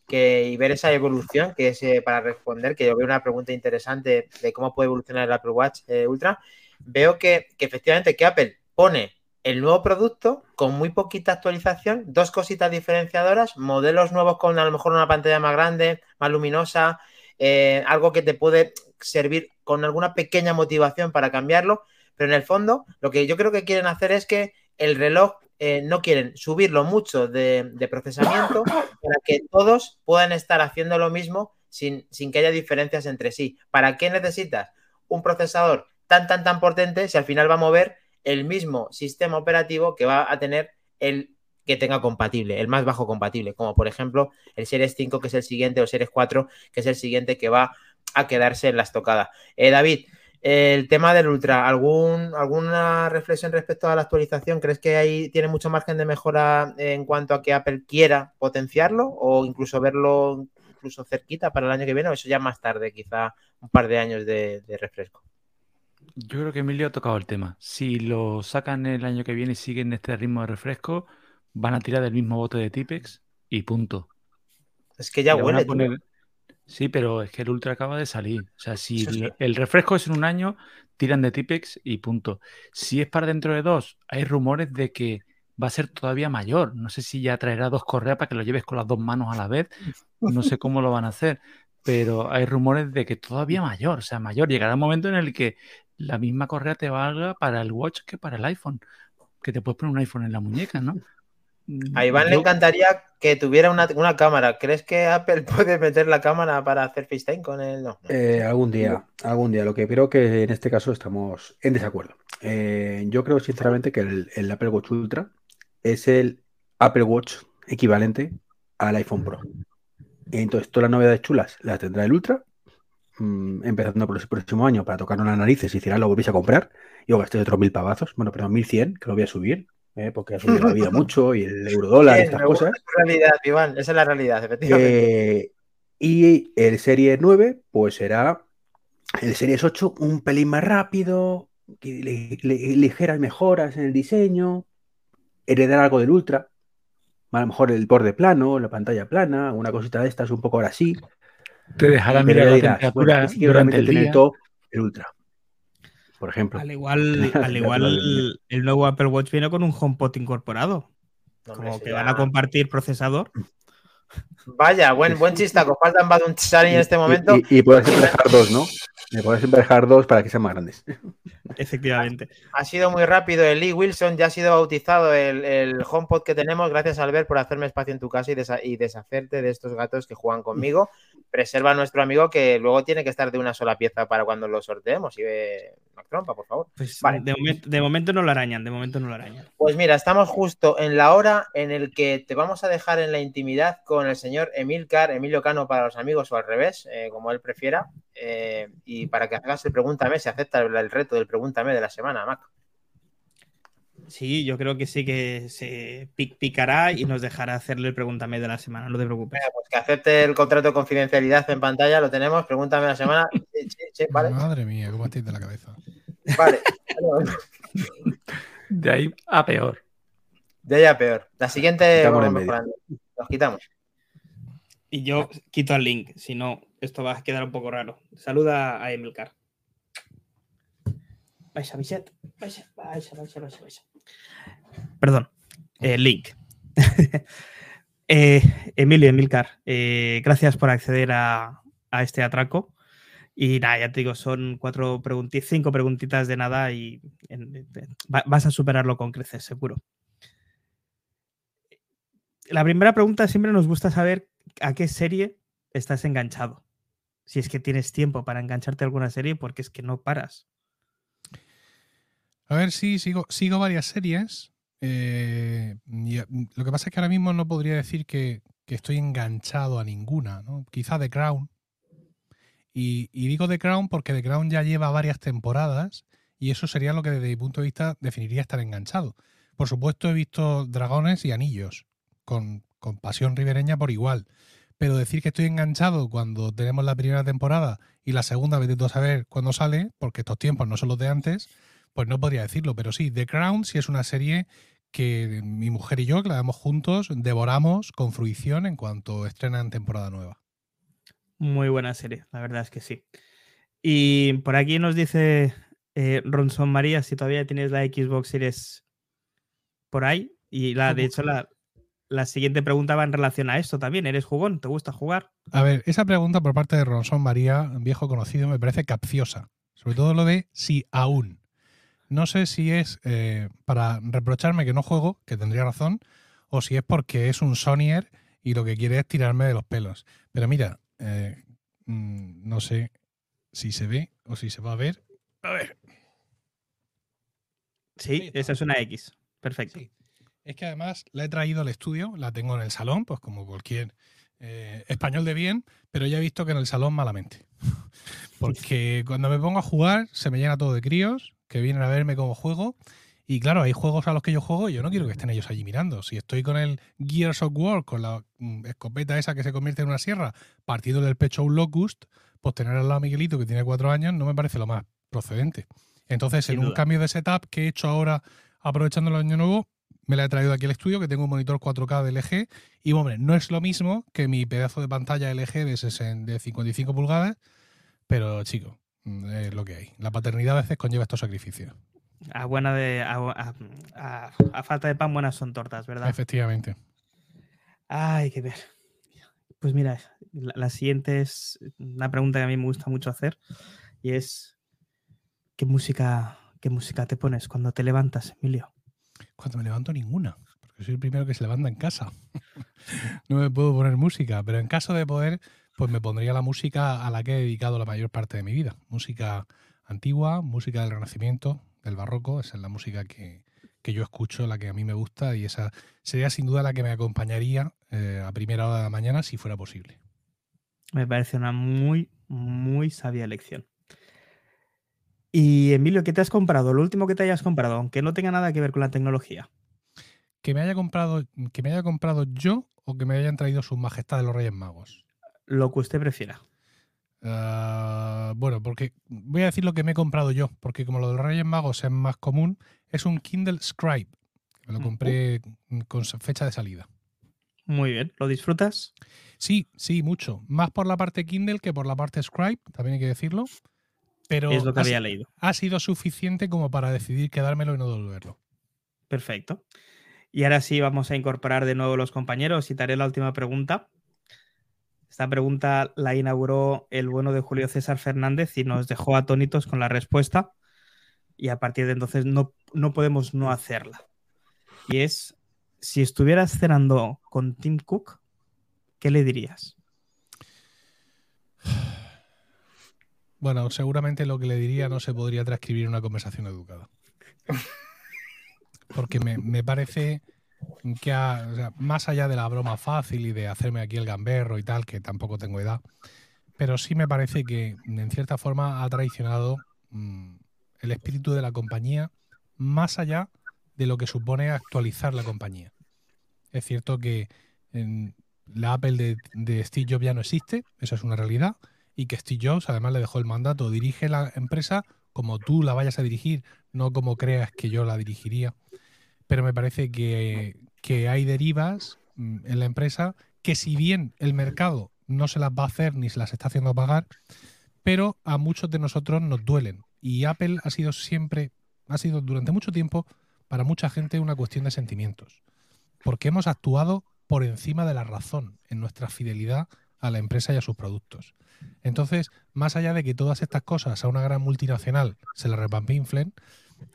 que, y ver esa evolución, que es eh, para responder, que yo veo una pregunta interesante de cómo puede evolucionar el Apple Watch eh, Ultra, veo que, que efectivamente que Apple pone el nuevo producto con muy poquita actualización, dos cositas diferenciadoras, modelos nuevos con a lo mejor una pantalla más grande, más luminosa, eh, algo que te puede servir con alguna pequeña motivación para cambiarlo, pero en el fondo lo que yo creo que quieren hacer es que el reloj eh, no quieren subirlo mucho de, de procesamiento para que todos puedan estar haciendo lo mismo sin, sin que haya diferencias entre sí. ¿Para qué necesitas un procesador tan, tan, tan potente si al final va a mover el mismo sistema operativo que va a tener el que tenga compatible, el más bajo compatible, como por ejemplo el Series 5 que es el siguiente o Series 4 que es el siguiente que va a quedarse en la estocada. Eh, David, el tema del Ultra, ¿algún, ¿alguna reflexión respecto a la actualización? ¿Crees que ahí tiene mucho margen de mejora en cuanto a que Apple quiera potenciarlo o incluso verlo incluso cerquita para el año que viene o eso ya más tarde, quizá un par de años de refresco? Yo creo que Emilio ha tocado el tema. Si lo sacan el año que viene y siguen este ritmo de refresco, van a tirar del mismo bote de Tipex y punto. Es que ya Le huele. poner- Sí, pero es que el Ultra acaba de salir. O sea, si sí. el refresco es en un año, tiran de Tipex y punto. Si es para dentro de dos, hay rumores de que va a ser todavía mayor. No sé si ya traerá dos correas para que lo lleves con las dos manos a la vez. No sé cómo lo van a hacer. Pero hay rumores de que todavía mayor, o sea, mayor. Llegará un momento en el que la misma correa te valga para el Watch que para el iPhone. Que te puedes poner un iPhone en la muñeca, ¿no? (laughs) A Iván le encantaría que tuviera una, una cámara. ¿Crees que Apple (laughs) puede meter la cámara para hacer FaceTime con él? No. Eh, algún día, algún día. Lo que creo que en este caso estamos en desacuerdo. Eh, yo creo sinceramente que el, el Apple Watch Ultra es el Apple Watch equivalente al iPhone Pro. Entonces, todas las novedades chulas las tendrá el Ultra mm, empezando por el próximo año para tocar las narices y si lo volvéis a comprar, y os gastéis otros mil pavazos, bueno, perdón, 1100, que lo voy a subir, ¿eh? porque ha subido la vida (laughs) mucho y el euro dólar y estas me gusta cosas. tu realidad, Iván. Esa es la realidad, efectivamente. Eh, y el Serie 9, pues será el Series 8 un pelín más rápido, ligeras mejoras en el diseño, heredar algo del Ultra, a lo mejor el borde plano, la pantalla plana, una cosita de estas, un poco ahora sí. Te dejará mirar la dirás, temperatura bueno, durante el día. el Ultra, por ejemplo. Al igual, (laughs) al igual el nuevo Apple Watch viene con un HomePod incorporado. No, Como que van a compartir procesador. Vaya, buen, buen chistaco. (laughs) Faltan Badun Chari en este momento. Y, y puedes emparejar dos, ¿no? Me puedes emparejar dos para que sean más grandes. Efectivamente. Ha sido muy rápido el Lee Wilson, ya ha sido bautizado el, el HomePod que tenemos. Gracias, Albert, por hacerme espacio en tu casa y, desa- y deshacerte de estos gatos que juegan conmigo. Preserva a nuestro amigo que luego tiene que estar de una sola pieza para cuando lo sorteemos. Y ve Trompa, por favor. Pues Vale. de, momento, de momento no lo arañan, de momento no lo arañan. Pues mira, estamos justo en la hora en el que te vamos a dejar en la intimidad con el señor Emilcar, Emilio Cano para los amigos o al revés, eh, como él prefiera, eh, y para que hagas el Pregúntame, se acepta el, el reto del Pregúntame de la semana, Mac. Sí, yo creo que sí que se pic- picará y nos dejará hacerle el pregúntame de la semana, no te preocupes. Venga, pues que acepte el contrato de confidencialidad en pantalla, lo tenemos, Pregúntame la semana. (laughs) Sí, sí, sí, vale, Madre mía, cómo estáis de la cabeza. vale. (laughs) De ahí a peor. De ahí a peor. La siguiente vamos en medio. mejorando. Nos quitamos. Y yo quito el link, si no, esto va a quedar un poco raro. Saluda a Emilcar. Vais a Vicet. Vais a, vais a, Perdón. eh, link. (laughs) Eh, Emilio, Emilcar, eh, gracias por acceder a, a este atraco. Y nada, ya te digo, son cuatro preguntitas, cinco preguntitas de nada y en- en- va- vas a superarlo con creces, seguro. La primera pregunta siempre nos gusta saber a qué serie estás enganchado. Si es que tienes tiempo para engancharte a alguna serie, porque es que no paras. A ver, sí, sigo, sigo varias series. eh, mm, lo que pasa es que ahora mismo no podría decir que, estoy enganchado a ninguna, ¿no? Quizá The Crown. Y, y digo The Crown porque The Crown ya lleva varias temporadas y eso sería lo que desde mi punto de vista definiría estar enganchado. Por supuesto he visto Dragones y Anillos, con, pasión ribereña por igual. Pero decir que estoy enganchado cuando tenemos la primera temporada y la segunda vez de saber cuándo sale, porque estos tiempos no son los de antes, pues no podría decirlo, pero sí, The Crown sí es una serie que mi mujer y yo, que la vemos juntos, devoramos con fruición en cuanto estrenan temporada nueva. Muy buena serie, la verdad es que sí. Y por aquí nos dice eh, Ronson María si todavía tienes la Xbox Series por ahí. Y la, de hecho, la, la siguiente pregunta va en relación a esto también. ¿Eres jugón? ¿Te gusta jugar? A ver, esa pregunta por parte de Ronson María, viejo conocido, me parece capciosa. Sobre todo lo de si aún. No sé si es eh, para reprocharme que no juego, que tendría razón, o si es porque es un Sonyer y lo que quiere es tirarme de los pelos. Pero mira, eh, mm, no sé si se ve o si se va a ver. A ver. Sí, esa es una X. Perfecto. Sí. Es que además la he traído al estudio, la tengo en el salón, pues como cualquier eh, español de bien, pero ya he visto que en el salón malamente. (laughs) Porque cuando me pongo a jugar se me llena todo de críos que vienen a verme cómo juego. Y claro, hay juegos a los que yo juego y yo no quiero que estén ellos allí mirando. Si estoy con el Gears of War, con la mm, escopeta esa que se convierte en una sierra, partido del pecho a un locust, pues tener al lado a Miguelito que tiene cuatro años no me parece lo más procedente. Entonces, Sin en un cambio de setup que he hecho ahora aprovechando el año nuevo, me la he traído aquí al estudio, que tengo un monitor 4K de LG. Y, hombre, no es lo mismo que mi pedazo de pantalla LG de, 60 de 55 pulgadas, pero, chico, es lo que hay. La paternidad a veces conlleva estos sacrificios. A, buena de, a, a- a- a falta de pan, buenas son tortas, ¿verdad? Efectivamente. Ay, qué ver. Pues mira, la, la siguiente es una pregunta que a mí me gusta mucho hacer y es ¿qué música, qué música te pones cuando te levantas, Emilio? Cuando me levanto ninguna, porque soy el primero que se levanta en casa. (laughs) no me puedo poner música, pero en caso de poder, pues me pondría la música a la que he dedicado la mayor parte de mi vida. Música antigua, música del Renacimiento, del Barroco, esa es la música que, que yo escucho, la que a mí me gusta y esa sería sin duda la que me acompañaría eh, a primera hora de la mañana si fuera posible. Me parece una muy, Muy sabia elección. Y Emilio, ¿qué te has comprado? Lo último que te hayas comprado, aunque no tenga nada que ver con la tecnología. Que me haya comprado, que me haya comprado yo o que me hayan traído sus majestades los Reyes Magos. Lo que usted prefiera. Ah, bueno, porque voy a decir lo que me he comprado yo, porque como lo de los Reyes Magos es más común, es un Kindle Scribe. Me lo Mm, compré con fecha de salida. Muy bien. ¿Lo disfrutas? Sí, sí, mucho. Más por la parte Kindle que por la parte Scribe, también hay que decirlo. Pero es lo que ha, había leído. ha sido suficiente como para decidir quedármelo y no devolverlo. Perfecto. Y ahora sí vamos a incorporar de nuevo los compañeros y te haré la última pregunta. Esta pregunta la inauguró el bueno de Julio César Fernández y nos dejó atónitos con la respuesta. Y a partir de entonces no, no podemos no hacerla. Y es, si estuvieras cenando con Tim Cook, ¿qué le dirías? Bueno, seguramente lo que le diría no se podría transcribir en una conversación educada. Porque me, me parece que, más allá de la broma fácil y de hacerme aquí el gamberro y tal, que tampoco tengo edad, pero sí me parece que en cierta forma ha traicionado mm, el espíritu de la compañía más allá de lo que supone actualizar la compañía. Es cierto que en la Apple de, de Steve Jobs ya no existe, eso es una realidad, y que Steve Jobs además le dejó el mandato, dirige la empresa como tú la vayas a dirigir, no como creas que yo la dirigiría. Pero me parece que, que hay derivas mm, en la empresa que si bien el mercado no se las va a hacer ni se las está haciendo pagar, pero a muchos de nosotros nos duelen. Y Apple ha sido siempre, ha sido durante mucho tiempo, para mucha gente, una cuestión de sentimientos. Porque hemos actuado por encima de la razón en nuestra fidelidad a la empresa y a sus productos. Entonces, más allá de que todas estas cosas a una gran multinacional se le repampinflen,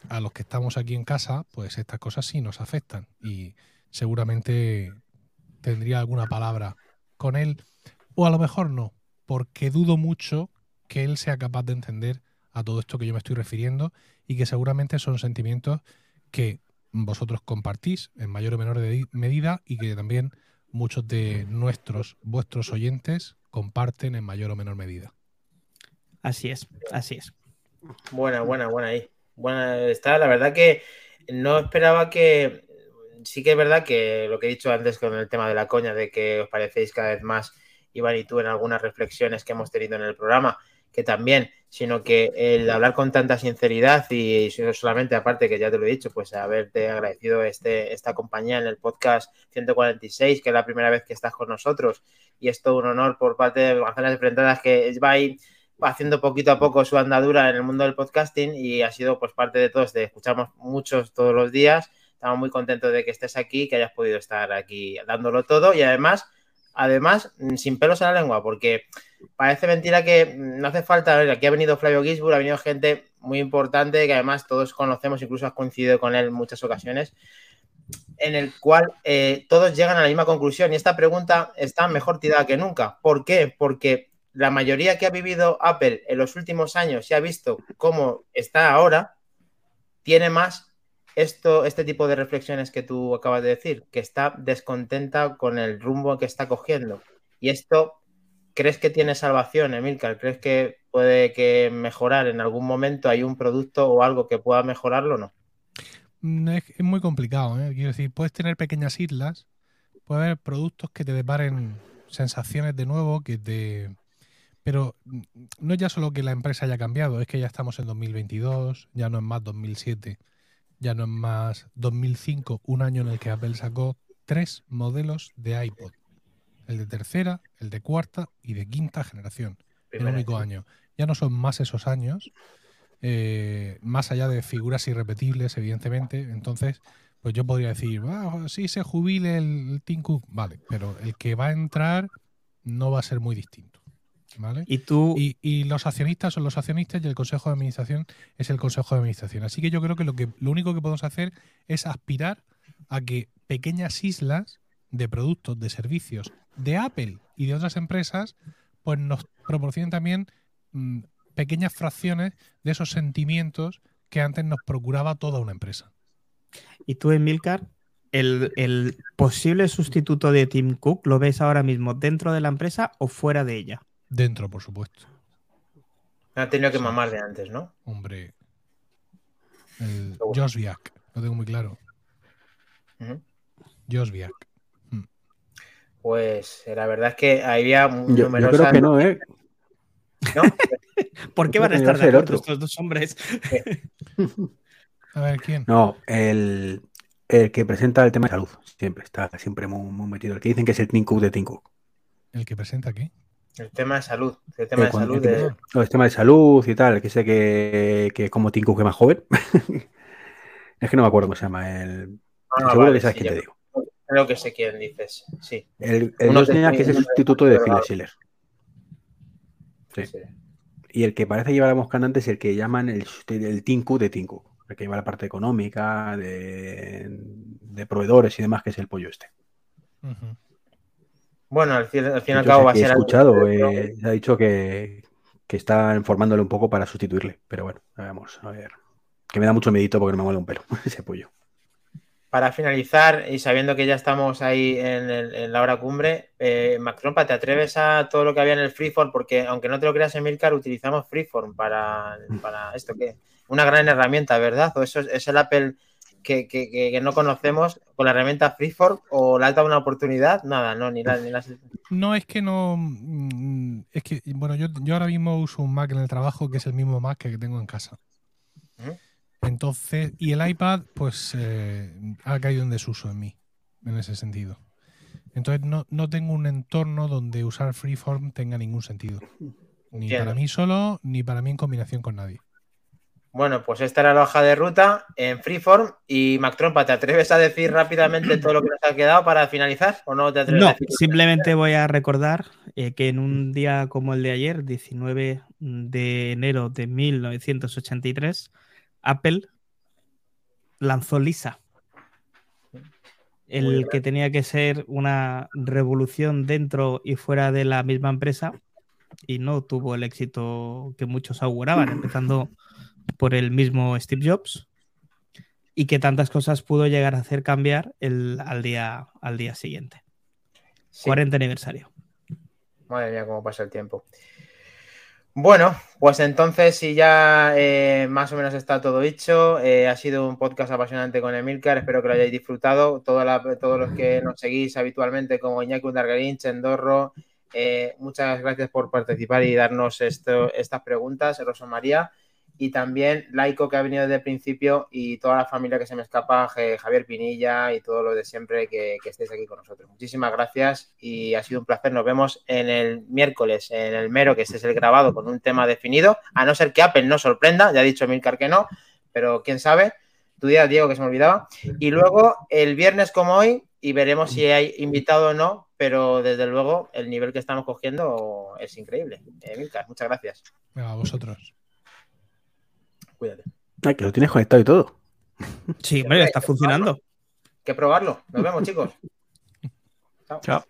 a los que estamos aquí en casa, pues estas cosas sí nos afectan. Y seguramente tendría alguna palabra con él, o a lo mejor no, porque dudo mucho que él sea capaz de entender a todo esto que yo me estoy refiriendo y que seguramente son sentimientos que vosotros compartís en mayor o menor de- medida y que también muchos de nuestros, vuestros oyentes comparten en mayor o menor medida. Así es, así es. Buena, buena, buena ahí. Buena está. La verdad que no esperaba que. Sí que es verdad que lo que he dicho antes con el tema de la coña, de que os parecéis cada vez más, Iván y tú, en algunas reflexiones que hemos tenido en el programa, que también, sino que el hablar con tanta sinceridad y solamente, aparte que ya te lo he dicho, pues haberte agradecido este, esta compañía en el podcast 146, que es la primera vez que estás con nosotros, y es todo un honor por parte de Manzanas Enfrentadas que va ahí haciendo poquito a poco su andadura en el mundo del podcasting y ha sido pues parte de todos, te escuchamos muchos todos los días, estamos muy contentos de que estés aquí, que hayas podido estar aquí dándolo todo y además, además, mm, sin pelos en la lengua, porque parece mentira que mm, no hace falta, aquí ha venido Flavio Gisburg, ha venido gente muy importante que además todos conocemos, incluso has coincidido con él en muchas ocasiones, en el cual eh, todos llegan a la misma conclusión y esta pregunta está mejor tirada que nunca. ¿Por qué? Porque la mayoría que ha vivido Apple en los últimos años y ha visto cómo está ahora, tiene más esto, este tipo de reflexiones que tú acabas de decir, que está descontenta con el rumbo que está cogiendo. Y esto, ¿crees que tiene salvación, Emilcar? ¿Crees que puede que mejorar en algún momento? ¿Hay un producto o algo que pueda mejorarlo o no? Mm, Es, es muy complicado, ¿eh? Quiero decir, puedes tener pequeñas islas, puede haber productos que te deparen sensaciones de nuevo, que te... Pero mm, no es ya solo que la empresa haya cambiado, es que ya estamos en 2022, ya no es más 2007, ya no es más 2005, un año en el que Apple sacó tres modelos de iPod. El de tercera, el de cuarta y de quinta generación. El único vez. año. Ya no son más esos años, eh, más allá de figuras irrepetibles, evidentemente. Entonces, pues yo podría decir, ah, sí se jubile el, el Tim Cook, vale, pero el que va a entrar no va a ser muy distinto. ¿Vale? Y tú, Y, y los accionistas son los accionistas y el consejo de administración es el consejo de administración. Así que yo creo que lo, que lo único que podemos hacer es aspirar a que pequeñas islas de productos, de servicios de Apple y de otras empresas, pues nos proporcionen también mm, pequeñas fracciones de esos sentimientos que antes nos procuraba toda una empresa. y tú, Emilcar, el, el posible sustituto de Tim Cook, ¿lo ves ahora mismo dentro de la empresa o fuera de ella? Dentro, por supuesto. Ha tenido que Sí. mamar de antes, ¿no? Hombre. El Seguro. Josviak, lo tengo muy claro. Ujú. Josviak. Pues eh, la verdad es que había Yo, yo numerosas. creo que no, ¿eh? ¿no? (laughs) ¿Por qué Yo van a estar de acuerdo otro. estos dos hombres? (laughs) A ver, ¿quién? No, el, el que presenta el tema de salud. Siempre está siempre muy, muy metido. El que dicen que es el Tim Cook de Tim Cook. El que presenta aquí. El tema de salud. El tema Eh, de cuando- salud. el que- de- no, el tema de salud y tal. Que sé que, que es como Tim Cook que es más joven. (laughs) es que no me acuerdo cómo se llama. El, Ah, seguro vale, que sabes sí, te digo. Creo que sé quién dices. Sí. El, el Uno niñas que es el sustituto de Phil Schiller. Sí. sí. Y el que parece llevar a Moscanante es el que llaman el, el Tinku de Tinku, el que lleva la parte económica, de, de proveedores y demás, que es el pollo este. Ujú. Bueno, al fin, al, fin y al cabo va a he ser. algo- escuchado, eh, ha dicho que, que están formándole un poco para sustituirle, pero bueno, vamos a ver. Que me da mucho medito porque no me mola un pelo (laughs) ese pollo. Para finalizar, y sabiendo que ya estamos ahí en, el- en la hora cumbre, eh, ¿te atreves a todo lo que había en el Freeform? Porque aunque no te lo creas, Emilcar, utilizamos Freeform para, para esto, que Una gran herramienta, ¿verdad? ¿O eso es, es el Apple que, que- que- que no conocemos con la herramienta Freeform o le has dado una oportunidad? Nada, no, ni la, ni las... (laughs) No, es que no. mm, Es que, bueno, yo, yo ahora mismo uso un Mac en el trabajo que es el mismo Mac que tengo en casa. Entonces, y el iPad, pues eh, ha caído en desuso en mí, en ese sentido. Entonces, no, no tengo un entorno donde usar Freeform tenga ningún sentido. Ni para mí solo, ni para mí en combinación con nadie. Bueno, pues esta era la hoja de ruta en Freeform. Y Mac Trompa, ¿te atreves a decir rápidamente todo lo que nos ha quedado para finalizar? ¿O no te atreves a No, decir? simplemente voy a recordar eh, que en un día como el de ayer, 19 de enero de 1983, Apple lanzó Lisa. El que tenía que ser una revolución dentro y fuera de la misma empresa y no tuvo el éxito que muchos auguraban, empezando por el mismo Steve Jobs y que tantas cosas pudo llegar a hacer cambiar el, al, día, al día siguiente. Sí. 40 aniversario. Madre mía, cómo pasa el tiempo. Bueno, pues entonces, si ya eh, más o menos está todo dicho, eh, ha sido un podcast apasionante con Emilcar, espero que lo hayáis disfrutado. La- todos los que nos seguís habitualmente, como Iñaki Undargarín, Chendorro, eh, muchas gracias por participar y darnos esto, estas preguntas, Rosa María. Y también Laico, que ha venido desde el principio, y toda la familia que se me escapa, Javier Pinilla y todo lo de siempre, que, estéis aquí con nosotros. Muchísimas gracias y ha sido un placer. Nos vemos en el miércoles, en el mero, que este es el grabado con un tema definido, a no ser que Apple no sorprenda, ya ha dicho Milcar que no, pero quién sabe. Tu día, Diego, que se me olvidaba. Y luego el viernes como hoy, y veremos si hay invitado o no, pero desde luego el nivel que estamos cogiendo es increíble. Eh, Milcar, muchas gracias. A vosotros. Cuídate. Ay, que lo tienes conectado y todo. Sí, hombre, está funcionando. que probarlo. Nos vemos, chicos. (laughs) Chao. Chao.